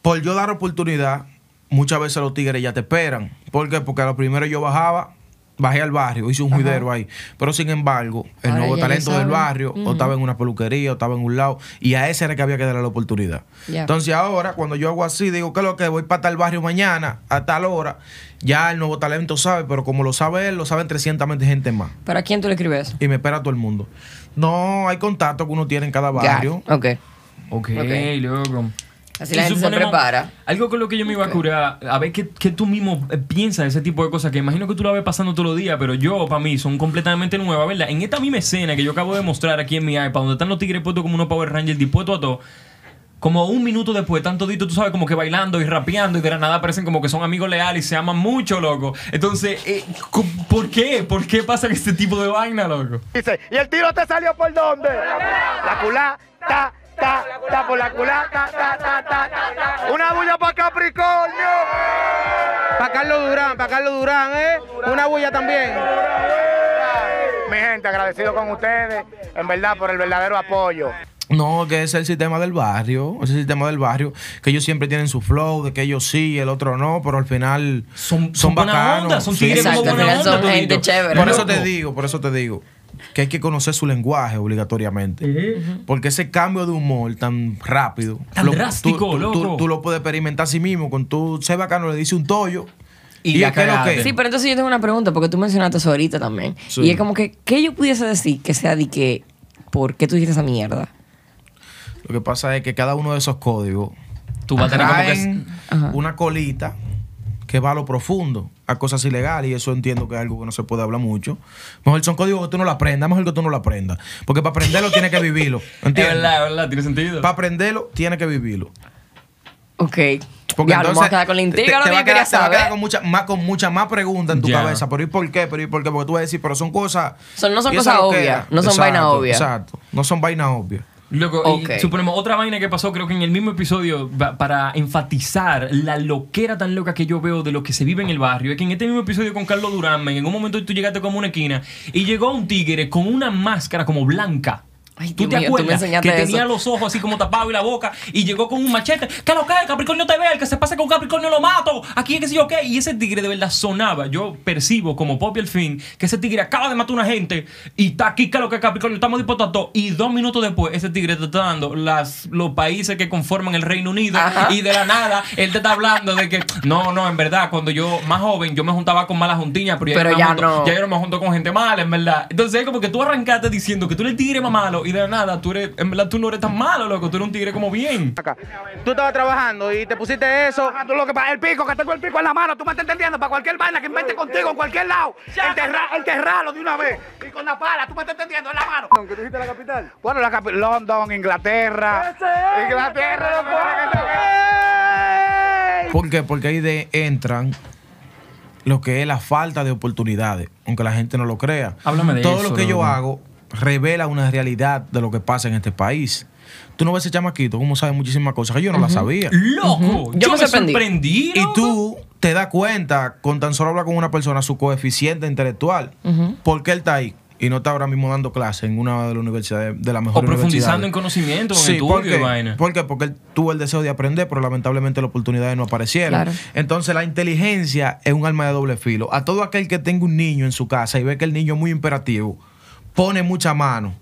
por yo dar oportunidad, muchas veces los tigres ya te esperan. ¿Por qué? Porque a lo primero yo bajaba, bajé al barrio, hice un juidero ahí. Pero sin embargo, el Ahora nuevo talento le del barrio o estaba en una peluquería o estaba en un lado y a ese era que había que darle la oportunidad. Ya. Entonces ahora, cuando yo hago así, digo que lo que voy para tal barrio mañana a tal hora, ya el nuevo talento sabe, pero como lo sabe él, lo saben 300 gente más ¿Para quién tú le escribes eso? y me espera todo el mundo. No, hay contacto que uno tiene en cada barrio. Ok. ok, Ok. loco. Así la gente se prepara. Algo con lo que yo me iba a curar, a ver qué, qué tú mismo eh, piensas de ese tipo de cosas, que imagino que tú lo ves pasando todos los días, pero yo, para mí, son completamente nuevas, ¿verdad? En esta misma escena que yo acabo de mostrar aquí en mi iPad, donde están los tigres puestos como unos Power Rangers dispuestos a todo, como un minuto después, están toditos, tú sabes, como que bailando y rapeando y de la nada parecen como que son amigos leales y se aman mucho, loco. Entonces, eh, ¿por qué? ¿Por qué pasa este tipo de vaina, loco? Dice, ¿y el tiro te salió por dónde? La culá, ta, ta, por la culá, ta, ta, ta, ta, ta. Una bulla para Capricornio. Para Carlos Durán, para Carlos Durán, ¿eh? Una bulla también. Mi gente, agradecido con ustedes, en verdad, por el verdadero apoyo. No, que es el sistema del barrio. Es el sistema del barrio. Que ellos siempre tienen su flow, de que ellos sí, el otro no, pero al final Son- son buena bacanos. onda, son Sí. tigres como buena onda son gente chévere. Por eso te digo, por eso te digo que hay que conocer su lenguaje obligatoriamente. Porque ese cambio de humor tan rápido, Tan drástico, tú, tú- loco. tú- tú lo puedes experimentar a sí mismo. Con tu sé bacano le dice un tollo. Y la es que lo que Sí, pero entonces yo tengo una pregunta, porque tú mencionaste eso ahorita también. Sí. Y es como que, ¿qué yo pudiese decir que sea de que, ¿por qué tú dijiste esa mierda? Lo que pasa es que cada uno de esos códigos Tú vas a tener como que... una colita que va a lo profundo, a cosas ilegales, y eso entiendo que es algo que no se puede hablar mucho. Mejor son códigos que tú no lo aprendas, mejor que tú no lo aprendas. Porque para aprenderlo tienes que vivirlo. Es ¿Entiendes? verdad, es verdad, tiene sentido. Para aprenderlo tienes que vivirlo. Ok. Porque ya, nos vamos a quedar con la te- intriga, te lo va que a quedar, te va a quedar saber. con mucha más con mucha más preguntas en tu cabeza. Pero ¿y por qué? Pero ¿y por qué? Porque tú vas a decir, pero son cosas. Son- no son cosas obvias, no son vainas obvias. Exacto. No son vainas obvias. Loco, y suponemos otra vaina que pasó, creo que en el mismo episodio, para enfatizar la loquera tan loca que yo veo de lo que se vive en el barrio, es que en este mismo episodio con Carlos Durán, en un momento tú llegaste como una esquina y llegó un tigre con una máscara como blanca. Ay, ¿Tú Dios te mío, tú me acuerdas? que eso. tenía los ojos así como tapados y la boca y llegó con un machete. ¿Qué lo que? Capricornio te ve, el que se pase con Capricornio lo mato. Aquí es que sí yo qué. Y ese tigre de verdad sonaba. Yo percibo como Poppy al fin que ese tigre acaba de matar a una gente y está aquí, que lo que Capricornio, estamos dispuestos a todo. Y dos minutos después, ese tigre te está dando las, los países que conforman el Reino Unido Ajá. y de la nada él te está hablando de que no, no, en verdad, cuando yo más joven yo me juntaba con malas juntiñas, pero ya, Pero yo, me ya junto, no. ya yo no me junto con gente mala, en verdad. Entonces es como que tú arrancaste diciendo que tú eres el tigre más malo y de nada tú eres, en verdad tú no eres tan malo, loco, tú eres un tigre como bien. Acá. Tú estabas trabajando y te pusiste eso. Tú lo que pasa, el pico, que tengo el pico en la mano, tú me estás entendiendo, para cualquier vaina que invente contigo en cualquier lado. Enterra, enterralo de una vez. Y con la pala, tú me estás entendiendo en la mano. ¿Qué dijiste la capital? Bueno, la capital, London, Inglaterra. Inglaterra. ¿Por qué? Porque ahí de entran lo que es la falta de oportunidades, aunque la gente no lo crea. Háblame de Todo eso, lo que yo loco. hago revela una realidad de lo que pasa en este país. Tú no ves ese chamaquito, como sabe muchísimas cosas que yo no las sabía. Loco, Yo me sorprendí. sorprendí, Y tú te das cuenta con tan solo hablar con una persona su coeficiente intelectual. ¿Por qué él está ahí? Y no está ahora mismo dando clase en una de las universidades, de las o mejores profundizando en conocimiento, en Sí, estudio ¿por qué? y vaina. ¿Por qué? Porque él tuvo el deseo de aprender, pero lamentablemente las oportunidades no aparecieron. Claro. Entonces la inteligencia es un arma de doble filo. A todo aquel que tenga un niño en su casa y ve que el niño es muy imperativo, pone mucha mano,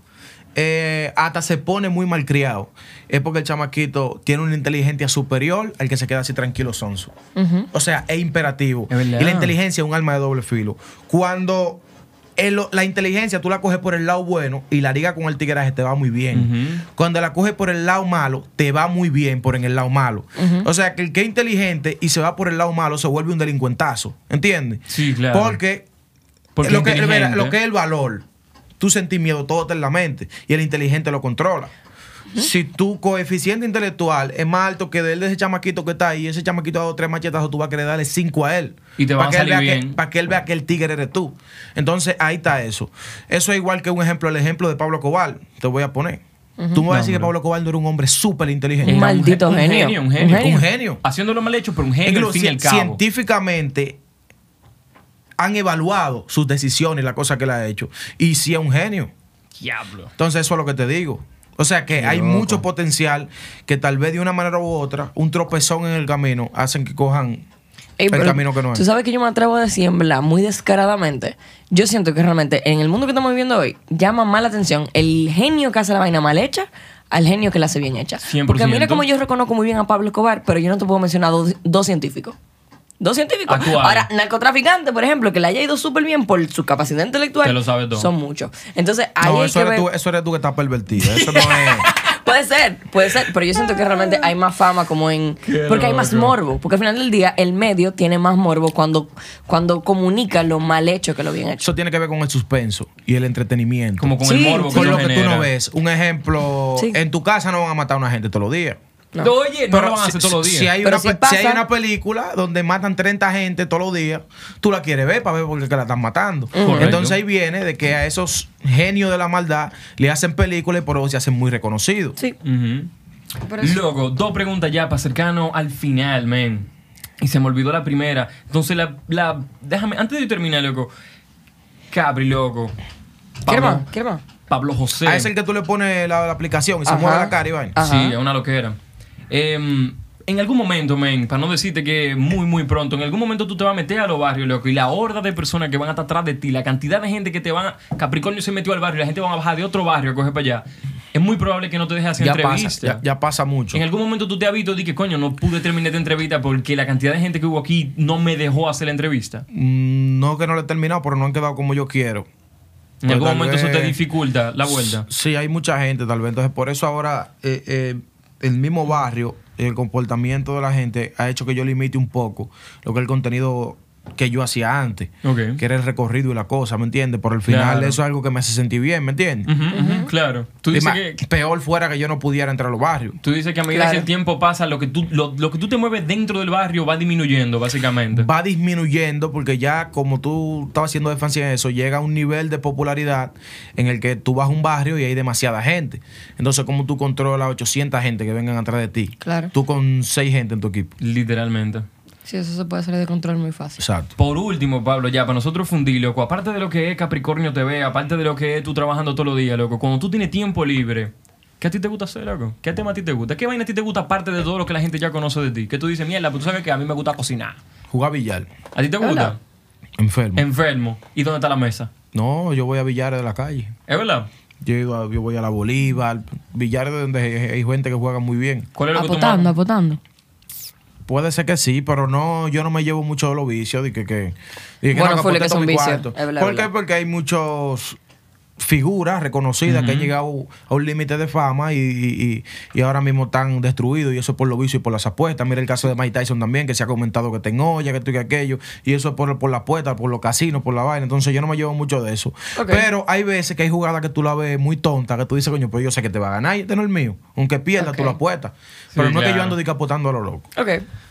eh, hasta se pone muy malcriado, es porque el chamaquito tiene una inteligencia superior al que se queda así tranquilo sonso. O sea, es imperativo. Es y la inteligencia es un arma de doble filo. Cuando el- la inteligencia tú la coges por el lado bueno y la liga con el tigreaje te va muy bien. Cuando la coges por el lado malo, te va muy bien por en el lado malo. O sea, que el que es inteligente y se va por el lado malo se vuelve un delincuentazo. ¿Entiendes? Sí, claro. Porque, Porque lo, que, mira, lo que es el valor, tú sentís miedo, todo está en la mente y el inteligente lo controla. Si tu coeficiente intelectual es más alto que el de ese chamaquito que está ahí, ese chamaquito ha dado tres machetazos, tú vas a querer darle cinco a él. Y te Para a salir vea que- bien. Para que él vea que el tigre eres tú. Entonces, ahí está eso. Eso es igual que un ejemplo, el ejemplo de Pablo Cobal. Te voy a poner. Tú me vas a decir que. Pablo Cobal no era un hombre súper inteligente. Un maldito gen- genio. Un genio, un genio. Un genio. Haciéndolo mal hecho, pero un genio al Incluso fin y al cabo. científicamente han evaluado sus decisiones y las cosas que él ha hecho. Y sí es un genio. Diablo. Entonces, eso es lo que te digo. O sea que hay mucho potencial que tal vez de una manera u otra, un tropezón en el camino, hacen que cojan Ey, el camino que no es. Tú sabes que yo me atrevo a decir, en verdad, muy descaradamente. Yo siento que realmente en el mundo que estamos viviendo hoy, llama más la atención el genio que hace la vaina mal hecha al genio que la hace bien hecha. 100%. Porque mira como yo reconozco muy bien a Pablo Escobar, pero yo no te puedo mencionar dos, dos científicos. Dos científicos. Actuales. Ahora, narcotraficante, por ejemplo, que le haya ido súper bien por su capacidad intelectual. Te lo sabe todo. Son muchos. Entonces, ahí No, hay eso que eres, ver- tú, eso eres tú que estás pervertida. Eso no es. Puede ser, puede ser, pero yo siento que realmente hay más fama como en... Qué Porque hay más morbo, porque al final del día el medio tiene más morbo cuando, cuando comunica lo mal hecho que lo bien hecho. Eso tiene que ver con el suspenso y el entretenimiento. Como con Sí, el morbo que con lo que tú no ves. Un ejemplo, Sí. en tu casa no van a matar a una gente todos los días. No. Oye, no lo van a hacer si, todos los días. Si hay, Pero una, si pe- pasa- si hay una película donde matan 30 gente todos los días, tú la quieres ver para ver por qué la están matando. Correcto. Entonces ahí viene de que a esos genios de la maldad le hacen películas y por eso se hacen muy reconocidos. Sí. Pero. Loco, dos preguntas ya para cercano al final, men. Y se me olvidó la primera. Entonces, la, la- déjame, antes de terminar, loco. Cabri, loco. ¿Qué más? ¿Qué más? Pablo José. A ese es el que tú le pones la, la aplicación y se mueve la cara y vaina. Ajá. Sí, es una loquera. Em, en algún momento, men, para no decirte que muy, muy pronto, en algún momento tú te vas a meter a los barrios, loco, y la horda de personas que van a estar atrás de ti, la cantidad de gente que te van a... Capricornio se metió al barrio, la gente va a bajar de otro barrio a coger para allá. Es muy probable que no te dejes hacer ya pasa, entrevista. ya, ya pasa mucho. En algún momento tú te has visto y que coño, no pude terminar esta entrevista porque la cantidad de gente que hubo aquí no me dejó hacer la entrevista. Mm, No que no lo he terminado, pero no han quedado como yo quiero. En Pues algún momento eso te vez- dificulta la vuelta. Sí, hay mucha gente tal vez. Entonces, por eso ahora eh, eh, el mismo barrio, el comportamiento de la gente ha hecho que yo limite un poco lo que es el contenido que yo hacía antes, Ok. que era el recorrido y la cosa, ¿me entiendes? Por el final Claro. eso es algo que me hace sentir bien, ¿me entiendes? Claro. Tú dices más, que... peor fuera que yo no pudiera entrar a los barrios. Tú dices que a medida Claro. que el tiempo pasa, lo que, tú, lo, lo que tú te mueves dentro del barrio va disminuyendo, básicamente. Va disminuyendo porque ya como tú estabas haciendo defensa en eso, llega a un nivel de popularidad en el que tú vas a un barrio y hay demasiada gente. Entonces, como tú controlas 800 gente que vengan atrás de ti? Claro. Tú con 6 gente en tu equipo. Literalmente. Sí, eso se puede salir de control muy fácil. Exacto. Por último, Pablo, ya para nosotros fundir, loco, aparte de lo que es Capricornio TV, aparte de lo que es tú trabajando todos los días, loco, cuando tú tienes tiempo libre, ¿qué a ti te gusta hacer, loco? ¿Qué tema a ti te gusta? ¿Qué vaina a ti te gusta aparte de todo lo que la gente ya conoce de ti? Que tú dices, mierda, pues tú sabes que a mí me gusta cocinar. Jugar billar. ¿A ti te gusta? verdad? Enfermo. Enfermo. ¿Y dónde está la mesa? no, yo voy a billares de la calle. ¿Es verdad? Yo, he ido a- yo voy a la Bolívar, billares donde hay, hay gente que juega muy bien. ¿Cuál es lo que tú Apotando, más- apotando. Puede ser que sí, pero no, yo no me llevo mucho de los vicios. De que, que, de que Bueno, no, que todo son vicios. cuarto. Es verdad, ¿Por es qué? verdad. Porque hay muchos figuras reconocidas que han llegado a un límite de fama y, y- y- ahora mismo están destruidos y eso es por los vicios y por las apuestas. Mira el caso de Mike Tyson también, que se ha comentado que te olla, que esto y que aquello, y eso es por, por la apuesta, por los casinos, por la vaina. Entonces yo no me llevo mucho de eso. Pero hay veces que hay jugadas que tú la ves muy tonta, que tú dices, coño, pues yo sé que te va a ganar y este no es el mío. Aunque pierda, Ok. tú la apuestas. Pero no es que yo ando apostando a lo loco. Ok.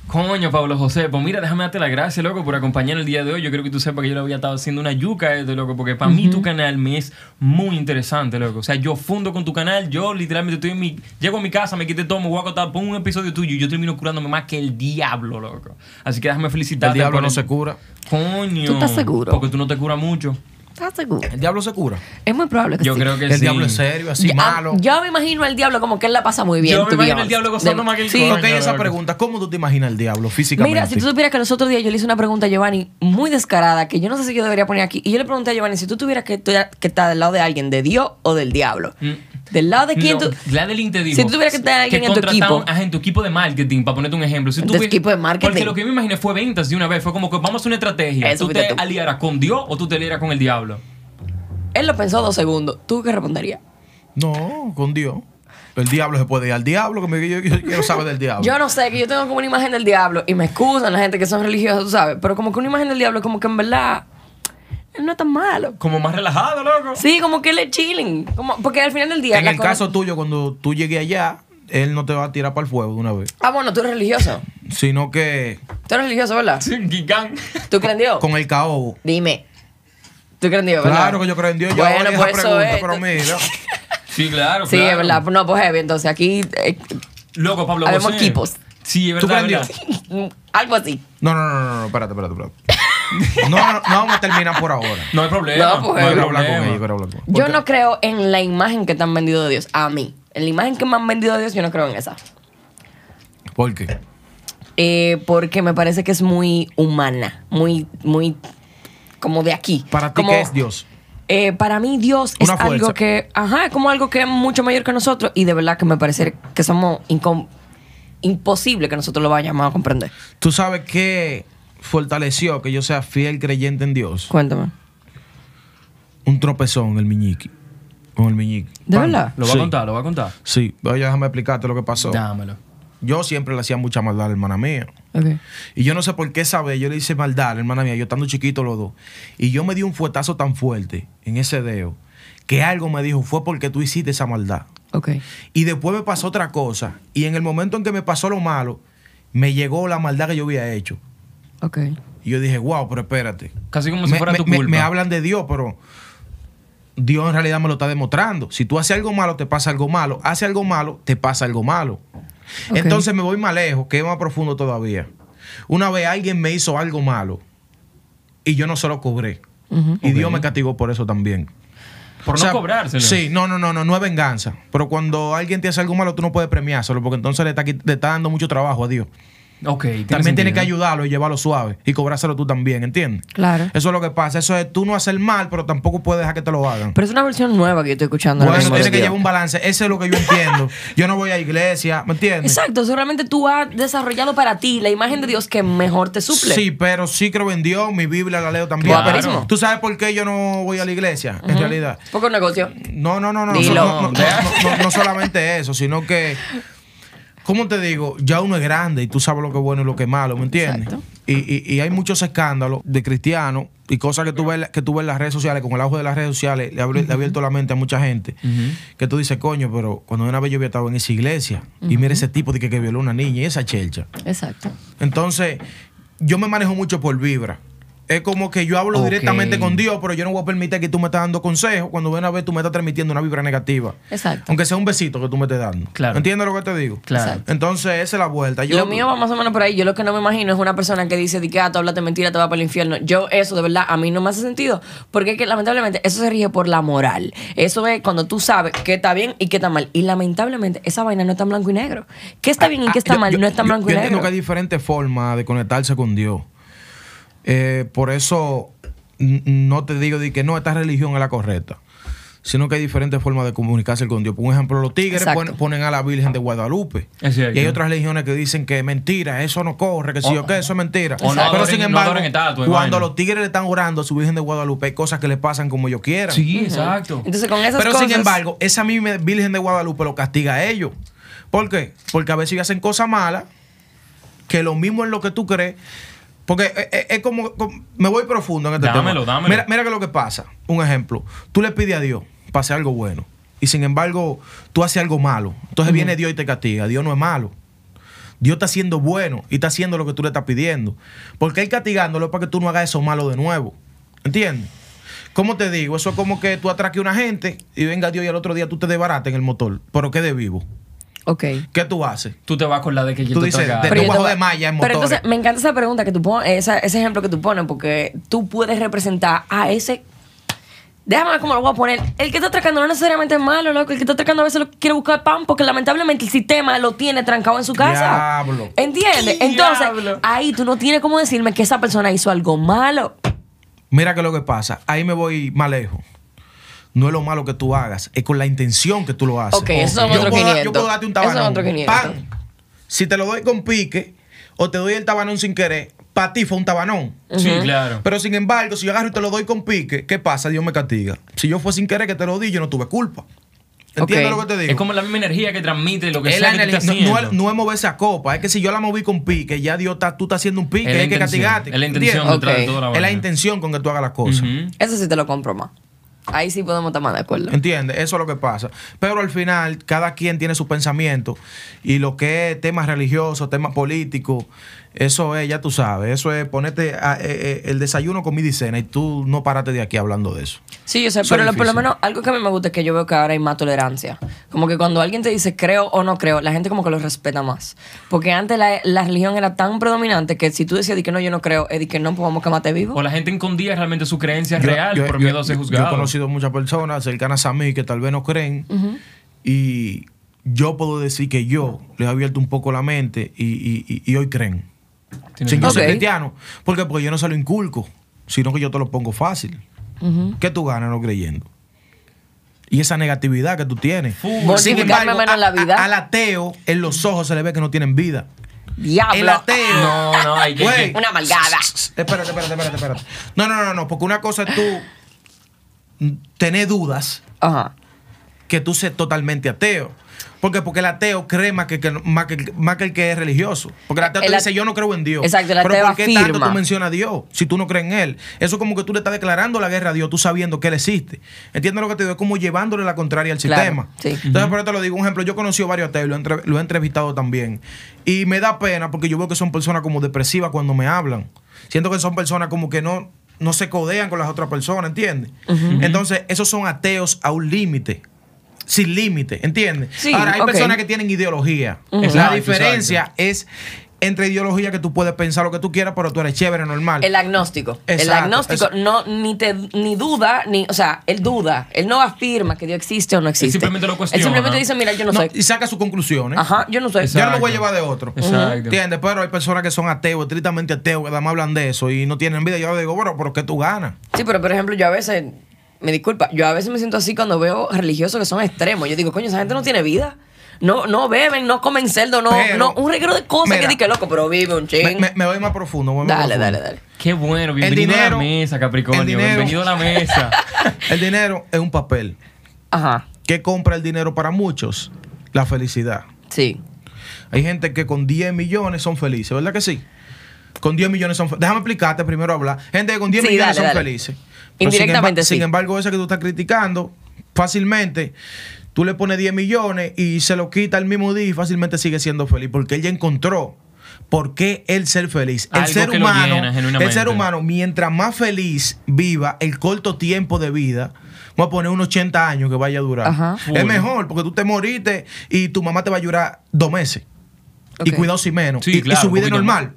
Coño, Pablo José, pues mira, déjame darte las gracias, loco, por acompañarnos el día de hoy. Yo creo que tú sepas que yo le había estado haciendo una yuca a esto, loco, porque para mí tu canal me es muy interesante, loco. O sea, yo fundo con tu canal, yo literalmente estoy en mi... Llego a mi casa, me quité todo, me voy a contar, pongo un episodio tuyo y yo termino curándome más que el diablo, loco. Así que déjame felicitarte. El diablo por no se cura. Coño. ¿Tú estás seguro? Porque tú no te curas mucho. ¿Estás seguro? El diablo se cura. Es muy probable que Yo sí. creo que el sí. diablo es serio, así Ya- malo. Yo me imagino al diablo como que él la pasa muy bien. Yo me imagino al diablo gozando más que el Sí. Ok, esa pregunta, ¿cómo tú te imaginas el diablo físicamente? Mira, si tú supieras que los otros días yo le hice una pregunta a Giovanni muy descarada, que yo no sé si yo debería poner aquí. Y yo le pregunté a Giovanni, si tú tuvieras que, que estar del lado de alguien, de Dios o del diablo. Mm. ¿Del lado de quién No, tú...? Dijo Si tú tuvieras que tener a alguien en tu equipo. a en tu equipo de marketing, para ponerte un ejemplo. Si tú De ves- equipo de marketing. Porque lo que me imaginé fue ventas de una vez. Fue como que vamos a hacer una estrategia. Eso ¿Tú te tú. aliarás con Dios o tú te aliarás con el diablo? Él lo pensó dos segundos. ¿Tú qué responderías? No, con Dios. El diablo se puede ir al diablo, que me, yo, yo quiero saber del diablo. Yo no sé, que yo tengo como una imagen del diablo y me excusan la gente que son religiosas, tú sabes, pero como que una imagen del diablo, como que en verdad, él no es tan malo. Como más relajado, loco. Sí, como que él es chilling. Como, porque al final del día. en el cosa- caso tuyo, cuando tú llegues allá, él no te va a tirar para el fuego de una vez. Ah, bueno, tú eres religioso. Sino que Tú eres religioso, ¿verdad? Sí, Gigán. ¿Tú crees en Dios? con el caobo. Dime. ¿Tú crees en Dios, verdad? Claro que yo creo en Dios. Yo Bueno, hago esa pues eso pregunta, es. pero mira. Sí, claro. Sí, claro. es verdad. No, pues heavy. Entonces aquí eh, Loco, Pablo Habemos equipos. Sí, es ¿Tú verdad. crees es en verdad. algo así. No, no, no, no, no, espérate, espérate, espérate. No, no, no vamos a terminar por ahora. No hay problema. No, No, pues, hay hablar con problema. quiero hablar con. Yo no creo en la imagen que te han vendido de Dios. A mí. En la imagen que me han vendido de Dios, yo no creo en esa. ¿Por qué? Eh, porque me parece que es muy humana. Muy, muy. Como de aquí. Para ti, Como- ¿qué es Dios? Eh, para mí Dios es fuerza. algo que, ajá, es como algo que es mucho mayor que nosotros y de verdad que me parece que somos incom- imposible que nosotros lo vayamos a comprender. ¿Tú sabes qué fortaleció que yo sea fiel creyente en Dios? Cuéntame. Un tropezón, el miñiqui. Con el miñiqui. ¿De Pan. verdad? Lo va Sí. a contar, lo va a contar. Sí, oye, déjame explicarte lo que pasó. Dámelo. Yo siempre le hacía mucha maldad a la hermana mía. Ok. Y yo no sé por qué esa vez yo le hice maldad a la hermana mía, yo estando chiquito los dos. Y yo me di un fuetazo tan fuerte en ese dedo que algo me dijo, fue porque tú hiciste esa maldad. Ok. Y después me pasó otra cosa. Y en el momento en que me pasó lo malo, me llegó la maldad que yo había hecho. Ok. Y yo dije, wow, pero espérate. Casi como si me, fuera me- tu culpa. me hablan de Dios, pero Dios en realidad me lo está demostrando. Si tú haces algo malo, te pasa algo malo. Hace algo malo, te pasa algo malo. Entonces me voy más lejos, que es más profundo todavía. Una vez alguien me hizo algo malo y yo no se lo cobré. Y Dios me castigó por eso también. Por O no sea, cobrárselo. Sí, no, no, no, no, no es venganza. Pero cuando alguien te hace algo malo, tú no puedes premiárselo porque entonces le está, quit- le está dando mucho trabajo a Dios. Ok, tiene También tienes que sentido. ayudarlo y llevarlo suave y cobrárselo tú también, ¿entiendes? Claro. Eso es lo que pasa. Eso es tú no hacer mal, pero tampoco puedes dejar que te lo hagan. Pero es una versión nueva que yo estoy escuchando. Bueno, mismo tiene de que llevar un balance. Eso es lo que yo entiendo. yo no voy a iglesia, ¿me entiendes? Exacto, seguramente tú has desarrollado para ti la imagen de Dios que mejor te suple. Sí, pero sí creo en Dios, mi Biblia la leo también. Claro. ¿Tú sabes por qué yo no voy a la iglesia? En realidad. Poco negocio. No, no, no, no. No, Dilo. no, no, no, no, no solamente eso, sino que, ¿cómo te digo? Ya uno es grande y tú sabes lo que es bueno y lo que es malo, ¿me entiendes? Exacto. Y, y- y hay muchos escándalos de cristianos y cosas que tú ves, que tú ves en las redes sociales, con el auge de las redes sociales, le ha abri- le ha abierto la mente a mucha gente, que tú dices, coño, pero cuando una vez yo había estado en esa iglesia y mira ese tipo de que, que violó a una niña y esa chelcha. Exacto. Entonces, yo me manejo mucho por vibra. Es como que yo hablo directamente con Dios, pero yo no voy a permitir que tú me estás dando consejos cuando ven a ver tú me estás transmitiendo una vibra negativa. Exacto. Aunque sea un besito que tú me estés dando. Claro. ¿Entiendes lo que te digo? Claro. Exacto. Entonces, esa es la vuelta. Yo, lo mío va más o menos por ahí. Yo lo que no me imagino es una persona que dice, di que ah, tú hablaste mentira, te va para el infierno. Yo, eso de verdad, a mí no me hace sentido. Porque es que lamentablemente eso se rige por la moral. Eso es cuando tú sabes qué está bien y qué está mal. Y lamentablemente esa vaina no está en blanco y negro. ¿Qué está bien y qué está Ah, yo- mal? yo- no está en yo- blanco yo y entiendo negro. que hay diferentes formas de conectarse con Dios. Eh, por eso no te digo de que no, esta religión es la correcta. Sino que hay diferentes formas de comunicarse con Dios. Por ejemplo, los tigres ponen, ponen a la Virgen de Guadalupe. Es cierto. Y hay otras religiones que dicen que es mentira, eso no corre, que si O- yo qué, eso es mentira. o no Pero adoren- sin no embargo, cuando los tigres le están orando a su Virgen de Guadalupe, hay cosas que le pasan como ellos quieran. Sí, exacto. Entonces con esas Pero cosas... sin embargo, esa misma Virgen de Guadalupe lo castiga a ellos. ¿Por qué? Porque a veces hacen cosas malas, que lo mismo es lo que tú crees. Porque es, es- es como, como- Me voy profundo en este Dámelo, tema. dámelo. Mira, mira que lo que pasa. Un ejemplo. Tú le pides a Dios para hacer algo bueno. Y sin embargo, tú haces algo malo. Entonces viene Dios y te castiga. Dios no es malo. Dios está haciendo bueno y está haciendo lo que tú le estás pidiendo. Porque Él castigándolo es para que tú no hagas eso malo de nuevo. ¿Entiendes? ¿Cómo te digo? Eso es como que tú atraques a una gente y venga Dios y al otro día tú te desbarates en el motor. Pero quede vivo. Ok. ¿Qué tú haces? Tú te vas con la de que yo Tú te dices, de- Pero, yo te bajo de malla en pero motores. entonces me encanta esa pregunta que tú pones, esa- ese ejemplo que tú pones, porque tú puedes representar a ese. Déjame ver cómo lo voy a poner. El que está atracando no necesariamente es malo, loco. El que está atracando a veces lo quiere buscar pan porque lamentablemente el sistema lo tiene trancado en su casa. Diablo. ¿Entiendes? Entonces, ahí tú no tienes cómo decirme que esa persona hizo algo malo. Mira que lo que pasa. Ahí me voy más lejos. No es lo malo que tú hagas, es con la intención que tú lo haces. Ok, eso puedo dar- 500. Yo puedo darte un Eso son tabanón. otros 500. ¡Pam! Si te lo doy con pique o te doy el tabanón sin querer, para ti fue un tabanón. Sí, claro. Pero sin embargo, si yo agarro y te lo doy con pique, ¿qué pasa? Dios me castiga. Si yo fue sin querer que te lo di, yo no tuve culpa. ¿Entiendes Ok. lo que te digo? Es como la misma energía que transmite lo que Es sea la que no, es, no es moverse a copa, es que si yo la moví con pique, ya Dios está, tú estás haciendo un pique, Es hay que castigarte. es la intención detrás de toda la Es la intención con que tú hagas las cosas. Eso sí te lo compro más. Ahí sí podemos estar más de acuerdo. ¿Entiendes? Eso es lo que pasa. Pero al final, cada quien tiene su pensamiento. Y lo que es temas religiosos, temas políticos, eso es, ya tú sabes, eso es ponerte a- eh, eh, el desayuno, comida y cena. Y tú no parate de aquí hablando de eso. Sí, yo sé, Eso pero lo- por lo menos algo que a mí me gusta es que yo veo que ahora hay más tolerancia. Como que cuando alguien te dice creo o no creo, la gente como que lo respeta más. Porque antes la, la religión era tan predominante que si tú decías di que no, yo no creo, es de que no podemos quemarte vivo. O la gente escondía realmente su creencia Yo- real yo- por yo- miedo a ser juzgado. Yo he conocido muchas personas cercanas a mí que tal vez no creen. Y yo puedo decir que yo les he abierto un poco la mente y, y- y- y hoy creen. Sin yo ser cristiano. ¿Por qué? Porque yo no se lo inculco, sino que yo te lo pongo fácil. ¿Qué tú ganas no creyendo? Y esa negatividad que tú tienes. Mortificarme menos a- la vida. a- al ateo en los ojos se le ve que no tienen vida. Diablo. El ateo. No, no, hay que-. Una malgada. Espérate, espérate, espérate, espérate. No, no, no, no, porque una cosa es tú tener dudas Ajá. Que tú seas totalmente ateo. ¿Por qué? Porque el ateo cree más que, que- más, que, más que el que es religioso. Porque el ateo El te a- dice, yo no creo en Dios. Exacto, el Pero ateo ¿por qué tanto afirma. tú mencionas a Dios si tú no crees en Él? Eso es como que tú le estás declarando la guerra a Dios, tú sabiendo que Él existe. ¿Entiendes lo que te digo? Es como llevándole la contraria al Claro, sistema. sí. Entonces, por eso te lo digo. Un ejemplo, yo he conocido varios ateos, lo he, entre- lo he entrevistado también. Y me da pena porque yo veo que son personas como depresivas cuando me hablan. Siento que son personas como que no, no se codean con las otras personas, ¿entiendes? Entonces, esos son ateos a un límite. Sin límite, ¿entiendes? Sí, Ahora, hay personas que tienen ideología. Exacto, La diferencia es entre ideologías que tú puedes pensar lo que tú quieras, pero tú eres chévere, normal. El agnóstico. el Exacto, agnóstico no ni te ni duda, ni, o sea, él duda. Él no afirma que Dios existe o no existe. simplemente lo cuestiona. Él simplemente dice, mira, yo no, No, soy. y saca sus conclusiones. Ajá, yo no soy. Yo no lo voy a Exacto. llevar de otro. Exacto. ¿Entiendes? Pero hay personas que son ateos, estrictamente ateos, que además hablan de eso y no tienen vida. Yo le digo, bueno, pero ¿qué tú ganas? Sí, pero por ejemplo, yo a veces, me disculpa, yo a veces me siento así cuando veo religiosos que son extremos. Yo digo, coño, esa gente no tiene vida. No, no beben, no comen cerdo, no, Pero- no, un reguero de cosas Mira, que di que loco, pero vive un ching. Me, me- me voy más profundo. voy más dale, profundo. dale, dale. Qué bueno, bienvenido dinero- a la mesa, Capricornio. dinero- Bienvenido a la mesa. El dinero es un papel. Ajá, ¿Qué compra el dinero para muchos? La felicidad. sí. Hay gente que con 10 millones son felices, ¿verdad que sí? Con 10 millones son felices. Déjame explicarte primero hablar. Gente que con 10 Sí, millones dale, son dale. felices. Pero Indirectamente, sin, sí. sin embargo, ese que tú estás criticando, fácilmente, tú le pones 10 millones y se lo quita el mismo día y fácilmente sigue siendo feliz porque él ya encontró por qué él ser feliz. El Algo ser humano, llena, el ser humano, mientras más feliz viva el corto tiempo de vida, vamos a poner unos 80 años que vaya a durar. Ajá. Es mejor porque tú te moriste y tu mamá te va a llorar dos meses. Y cuidado si menos. Sí, y, su vida es. Normal.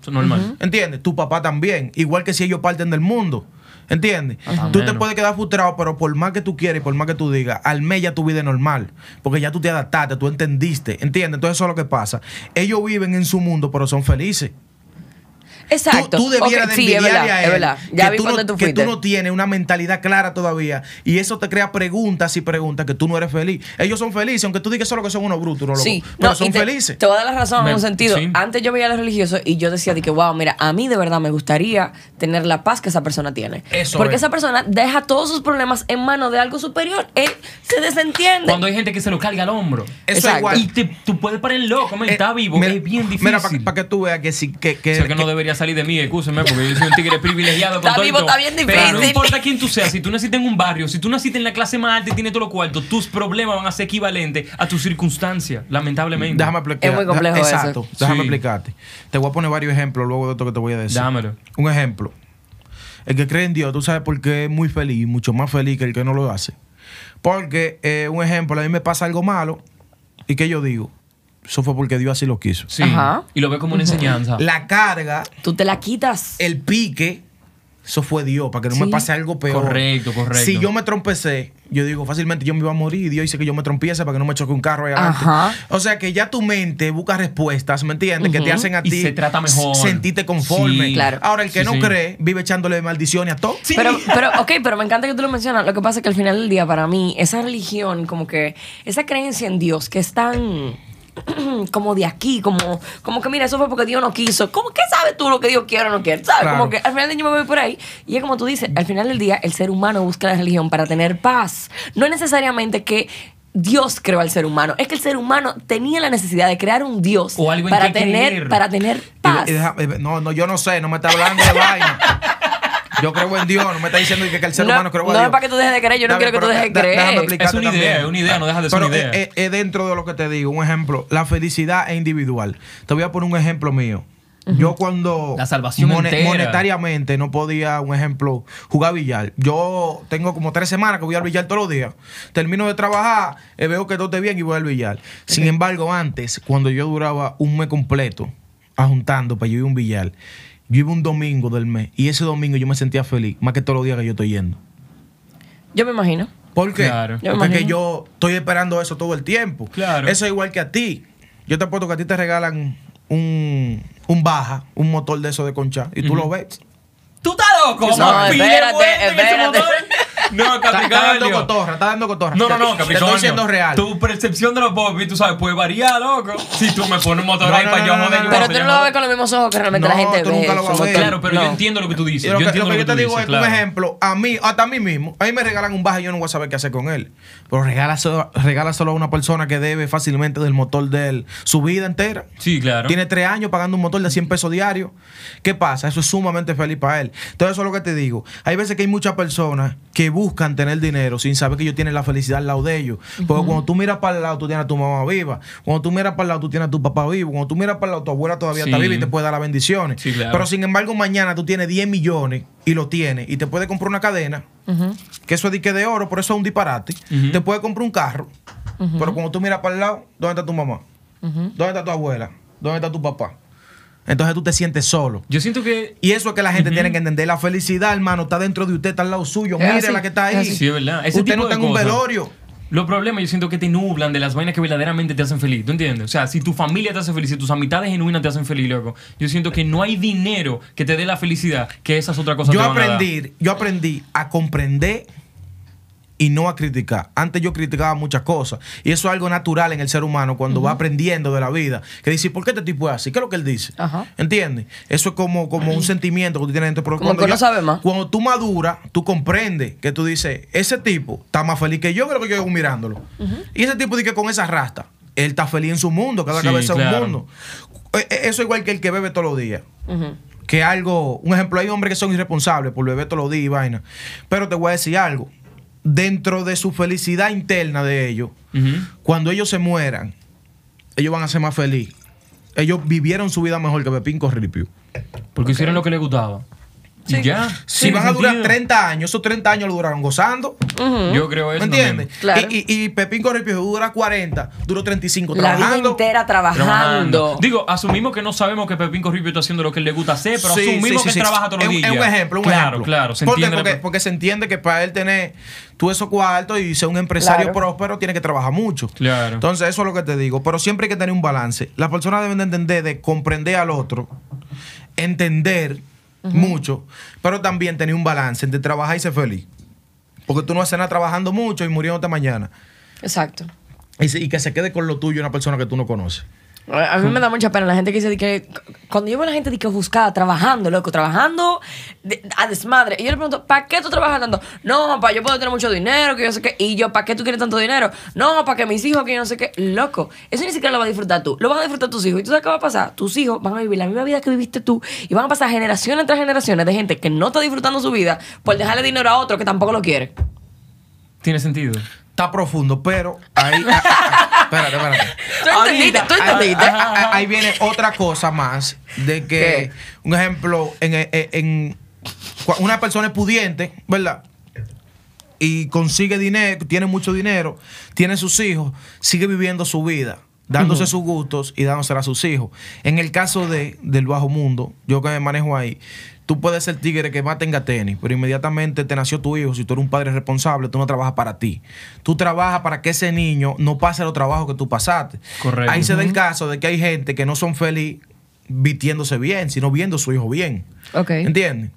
¿Entiendes? Tu papá también. Igual que si ellos parten del mundo. ¿Entiendes? Tú te puedes quedar frustrado, pero por más que tú quieras y por más que tú digas, al mes ya tu vida es normal. Porque ya tú te adaptaste, tú entendiste. ¿Entiendes? Entonces eso es lo que pasa. Ellos viven en su mundo, pero son felices. Exacto. Tú, tú debieras Ok, de sí, es envidiarle verdad, a él verdad. Ya que, vi tú no, dónde tú que fuiste. tú no tienes una mentalidad clara todavía y eso te crea preguntas y preguntas que tú no eres feliz. Ellos son felices, aunque tú digas solo que son unos brutos, no Sí, pero no, son te, felices. Te voy a dar la razón Me- en un sentido. sí. Antes yo veía a los religiosos y yo decía de que, wow, mira, a mí de verdad me gustaría tener la paz que esa persona tiene. Eso Porque es. esa persona deja todos sus problemas en manos de algo superior. Él se desentiende. Cuando hay gente que se lo carga al hombro. Eso Exacto. es igual. Y te- tú puedes parar loco, man, Eh, está vivo, mira- es bien difícil. Mira, para que tú veas que sí, que, que, O sea que no que- salir de mí, escúcheme, porque yo soy un tigre privilegiado. con Está todo vivo, todo. está bien Pero no difícil. importa quién tú seas, si tú naciste en un barrio, si tú naciste en la clase más alta y tienes todos los cuartos, tus problemas van a ser equivalentes a tus circunstancias, lamentablemente. Déjame explicar. Es muy complejo eso. Exacto. Déjame Sí. explicarte. Te voy a poner varios ejemplos luego de esto que te voy a decir. Dámelo. Un ejemplo. El que cree en Dios, tú sabes por qué es muy feliz, mucho más feliz que el que no lo hace. Porque, eh, un ejemplo, a mí me pasa algo malo y que yo digo, eso fue porque Dios así lo quiso. Sí. Ajá. Y lo ve como una enseñanza. La carga, Tú te la quitas. el pique, eso fue Dios, para que no me Sí. pase algo peor. Correcto, correcto. Si yo me trompecé, yo digo fácilmente yo me iba a morir y Dios dice que yo me trompiese para que no me choque un carro ahí adelante. Ajá. O sea que ya tu mente busca respuestas, ¿me entiendes? Que te hacen a Y ti se trata mejor. sentirte conforme. Sí. Claro. Ahora el que Sí, no sí. cree vive echándole maldiciones a todo. Pero, pero, ok, pero me encanta que tú lo mencionas. Lo que pasa es que al final del día, para mí, esa religión, como que, esa creencia en Dios que es tan como de aquí, como, como que mira, eso fue porque Dios no quiso. ¿Cómo que sabes tú lo que Dios quiere o no quiere? ¿Sabes? Claro. Como que al final del día me voy por ahí. Y es como tú dices, al final del día, el ser humano busca la religión para tener paz. No es necesariamente que Dios creó al ser humano. Es que el ser humano tenía la necesidad de crear un Dios O algo para tener, creer. para tener paz. y deja- y- no, no, yo no sé, no me está hablando de vaina. Yo creo en Dios, no me está diciendo que, que el ser No, humano creo en no Dios. es para que tú dejes de creer, yo no quiero que tú dejes de creer. Es una idea, es una idea, no deja de ser Pero una idea. Es, es dentro de lo que te digo. Un ejemplo, la felicidad es individual. Te voy a poner un ejemplo mío. Yo cuando La salvación entera. monetariamente no podía, un ejemplo, jugar billar. Yo tengo como tres semanas que voy al billar todos los días. Termino de trabajar, eh, veo que todo esté bien y voy al billar. Sin embargo, antes, cuando yo duraba un mes completo ajuntando para yo ir a un billar, yo iba un domingo del mes y ese domingo yo me sentía feliz, más que todos los días que yo estoy yendo. Yo me imagino. ¿Por qué? Claro. Yo me Porque imagino. yo estoy esperando eso todo el tiempo. Claro. Eso es igual que a ti. Yo te apuesto que a ti te regalan un, un baja, un motor de eso de concha, y tú lo ves. ¿Tú estás loco? No, espérate, espérate. No, Está, está dando Capricornio. cotorra, está dando cotorra. No, no, no, Te- Te Capricornio. estoy siendo real. Tu percepción de los popis, tú sabes, puede variar, loco. Si tú me pones un motor No, ahí no, para no, yo no, joder, Pero tú no lo ves con los mismos ojos que realmente la gente tú ve. nunca lo vas a su ver. motor. Claro, pero No. yo entiendo lo que tú dices. lo yo que, entiendo lo que yo te tú digo dices, es, claro. un ejemplo, a mí, hasta a mí mismo, a mí me regalan un baja y yo no voy a saber qué hacer con él. Pero regálaselo, regálaselo a una persona que debe fácilmente del motor de él su vida entera. Sí, claro. Tiene tres años pagando un motor de 100 pesos diarios. ¿Qué pasa? Eso es sumamente feliz para él. Entonces, eso es lo que te digo. Hay veces que hay muchas personas que buscan tener dinero sin saber que ellos tienen la felicidad al lado de ellos. Porque cuando tú miras para el lado, tú tienes a tu mamá viva. Cuando tú miras para el lado, tú tienes a tu papá vivo. Cuando tú miras para el lado, tu abuela todavía Sí. está viva y te puede dar las bendiciones. Sí, claro. Pero sin embargo, mañana tú tienes 10 millones y lo tienes y te puedes comprar una cadena, que eso es dique de oro, por eso es un disparate. Te puedes comprar un carro, pero cuando tú miras para el lado, ¿dónde está tu mamá? ¿Dónde está tu abuela? ¿Dónde está tu papá? Entonces tú te sientes solo. Yo siento que. Y eso es que la gente tiene que entender. La felicidad, hermano, está dentro de usted, está al lado suyo. Es Mire así, la que está es ahí. Sí, es verdad. Ese usted no está en un velorio. Los problemas yo siento que te nublan de las vainas que verdaderamente te hacen feliz. ¿Tú entiendes? O sea, si tu familia te hace feliz, si tus amistades genuinas te hacen feliz, loco, yo siento que no hay dinero que te dé la felicidad que esas otras cosas Yo te van a dar. aprendí, yo aprendí a comprender y no a criticar. Antes yo criticaba muchas cosas. Y eso es algo natural en el ser humano cuando va aprendiendo de la vida. Que dice, ¿por qué este tipo es así? ¿Qué es lo que él dice? Ajá. ¿Entiendes? Eso es como, como un sentimiento que tú tienes dentro. Pero Como cuando que uno sabe más. Cuando tú maduras, tú comprendes que tú dices, ese tipo está más feliz que yo, lo que yo llevo mirándolo. Y ese tipo dice que con esa rasta, él está feliz en su mundo, cada Sí, cabeza es un mundo. Eh, eh, Eso es igual que el que bebe todos los días que algo, un ejemplo, hay hombres que son irresponsables por beber todos los días y vaina. Pero te voy a decir algo. Dentro de su felicidad interna de ellos, cuando ellos se mueran, ellos van a ser más felices. Ellos vivieron su vida mejor que Pepín Corripio. Porque hicieron lo que les gustaba. Sí. Y ya. Si van a durar sentido. 30 años, esos 30 años lo duraron gozando. Yo creo eso. ¿Me entiendes? Claro. Y, y- y Pepín Corripio dura 40, duró 35 La vida trabajando. entera trabajando. Trabajando. Digo, asumimos que no sabemos que Pepín Corripio está haciendo lo que él le gusta hacer, pero Sí, asumimos sí, sí, que sí. él trabaja todos los días. Es un ejemplo, un claro, ejemplo. Claro, se ¿Por qué? entiende. Porque, la- porque se entiende que para él tener tú esos cuartos y ser un empresario Claro. próspero tiene que trabajar mucho. Claro. Entonces, eso es lo que te digo. Pero siempre hay que tener un balance. Las personas deben de entender de comprender al otro, entender mucho, pero también tener un balance entre trabajar y ser feliz. Porque tú no haces nada trabajando mucho y muriéndote mañana. Exacto. Y, y que se quede con lo tuyo una persona que tú no conoces. A mí me da mucha pena la gente que dice que cuando yo veo a la gente de que buscada trabajando, loco, trabajando de- a desmadre. Y yo le pregunto, ¿para qué tú trabajas tanto? No, para yo poder tener mucho dinero, que yo sé qué. Y yo, ¿para qué tú quieres tanto dinero? No, para que mis hijos, que yo no sé qué. Loco, eso ni siquiera lo vas a disfrutar tú. Lo van a disfrutar tus hijos. ¿Y tú sabes qué va a pasar? Tus hijos van a vivir la misma vida que viviste tú. Y van a pasar generaciones tras generaciones de gente que no está disfrutando su vida por dejarle dinero a otro que tampoco lo quiere. Tiene sentido. Está profundo, pero ahí. Espérate, espérate. ¿Tú entendiste? ¿Tú Ahí, entendiste? ahí- viene otra cosa más de que, ¿Qué? un ejemplo, en, en- una persona es pudiente, ¿verdad? Y consigue dinero, tiene mucho dinero, tiene sus hijos, sigue viviendo su vida, dándose sus gustos y dándosela a sus hijos. En el caso de, del bajo mundo, yo que me manejo ahí, tú puedes ser tigre que más tenga tenis, pero inmediatamente te nació tu hijo, si tú eres un padre responsable, tú no trabajas para ti. Tú trabajas para que ese niño no pase los trabajos que tú pasaste. Correcto. Ahí se da el caso de que hay gente que no son feliz vistiéndose bien, sino viendo a su hijo bien. Ok. ¿Entiendes?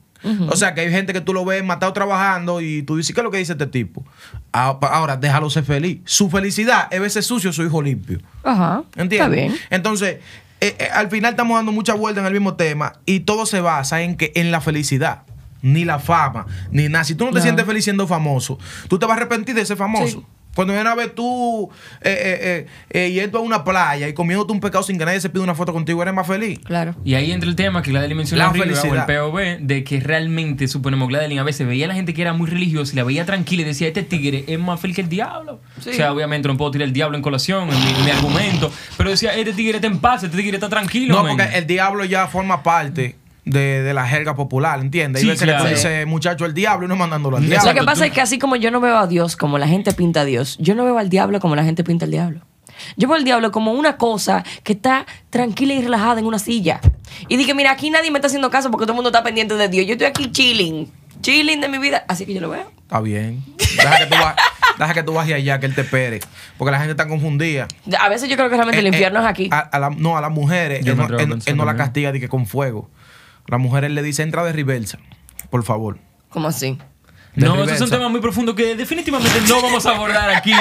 O sea, que hay gente que tú lo ves matado trabajando y tú dices, ¿qué es lo que dice este tipo? Ah, Ahora, déjalo ser feliz. Su felicidad es verse sucio su hijo limpio. Ajá. ¿Entiendes? Está bien. Entonces, eh, eh, al final estamos dando mucha vuelta en el mismo tema y todo se basa en que en la felicidad. Ni la fama, ni nada. Si tú no te No. sientes feliz siendo famoso, tú te vas a arrepentir de ser famoso. Sí. Cuando viene a ver tú eh, eh, eh, eh, yendo a una playa y comiéndote un pecado sin que nadie se pida una foto contigo, eres más feliz. Claro. Y ahí entra el tema que Gladeline mencionó La arriba, o el felicidad. POV, de que realmente, suponemos, Gladeline a veces veía a la gente que era muy religiosa y la veía tranquila y decía, este tigre es más feliz que el diablo. Sí. O sea, obviamente no puedo tirar el diablo en colación, en mi, en mi argumento, pero decía, este tigre está en paz, este tigre está tranquilo. No, men". porque el diablo ya forma parte de, de la jerga popular, ¿entiendes? Sí, Hay veces claro. que tú dices, muchacho, el diablo y no mandándolo al Lo diablo. Lo que pasa tú- es que así como yo no veo a Dios como la gente pinta a Dios, yo no veo al diablo como la gente pinta al diablo. Yo veo al diablo como una cosa que está tranquila y relajada en una silla. Y dije, mira, aquí nadie me está haciendo caso porque todo el mundo está pendiente de Dios. Yo estoy aquí chilling, chilling de mi vida. Así que yo lo veo. Está bien. Deja que tú, va- deja que tú bajes allá, que él te espere. Porque la gente está confundida. A veces yo creo que realmente el Eh, eh, infierno es aquí. A, a la- no, a las mujeres, él no, él- pensar él no la castiga de que con fuego. Las mujeres le dice entra de reversa, por favor. ¿Cómo así? No, esos son reversa. temas muy profundos que definitivamente no vamos a abordar aquí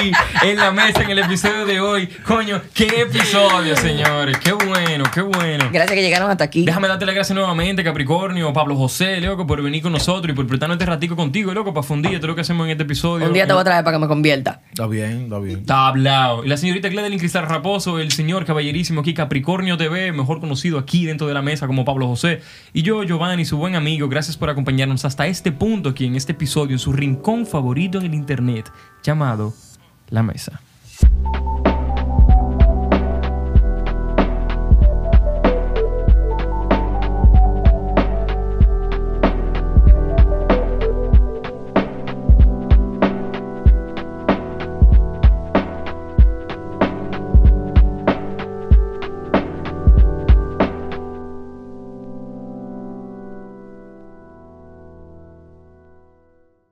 en la mesa en el episodio de hoy. Coño, qué episodio, señores. Qué bueno, qué bueno. Gracias que llegaron hasta aquí. Déjame darte las gracias nuevamente, Capricornio, Pablo José, loco, por venir con nosotros y por prestarnos este ratico contigo, loco, para fundir todo lo que hacemos en este episodio. Un día te voy a traer para que me convierta. Está bien, está bien. Está hablado. Y la señorita Gladeline Cristal Raposo, el señor caballerísimo aquí, Capricornio TV, mejor conocido aquí dentro de la mesa como Pablo José. Y yo, Giovanni, su buen amigo, gracias por acompañarnos hasta este punto aquí en este en su rincón favorito en el Internet llamado La Mesa.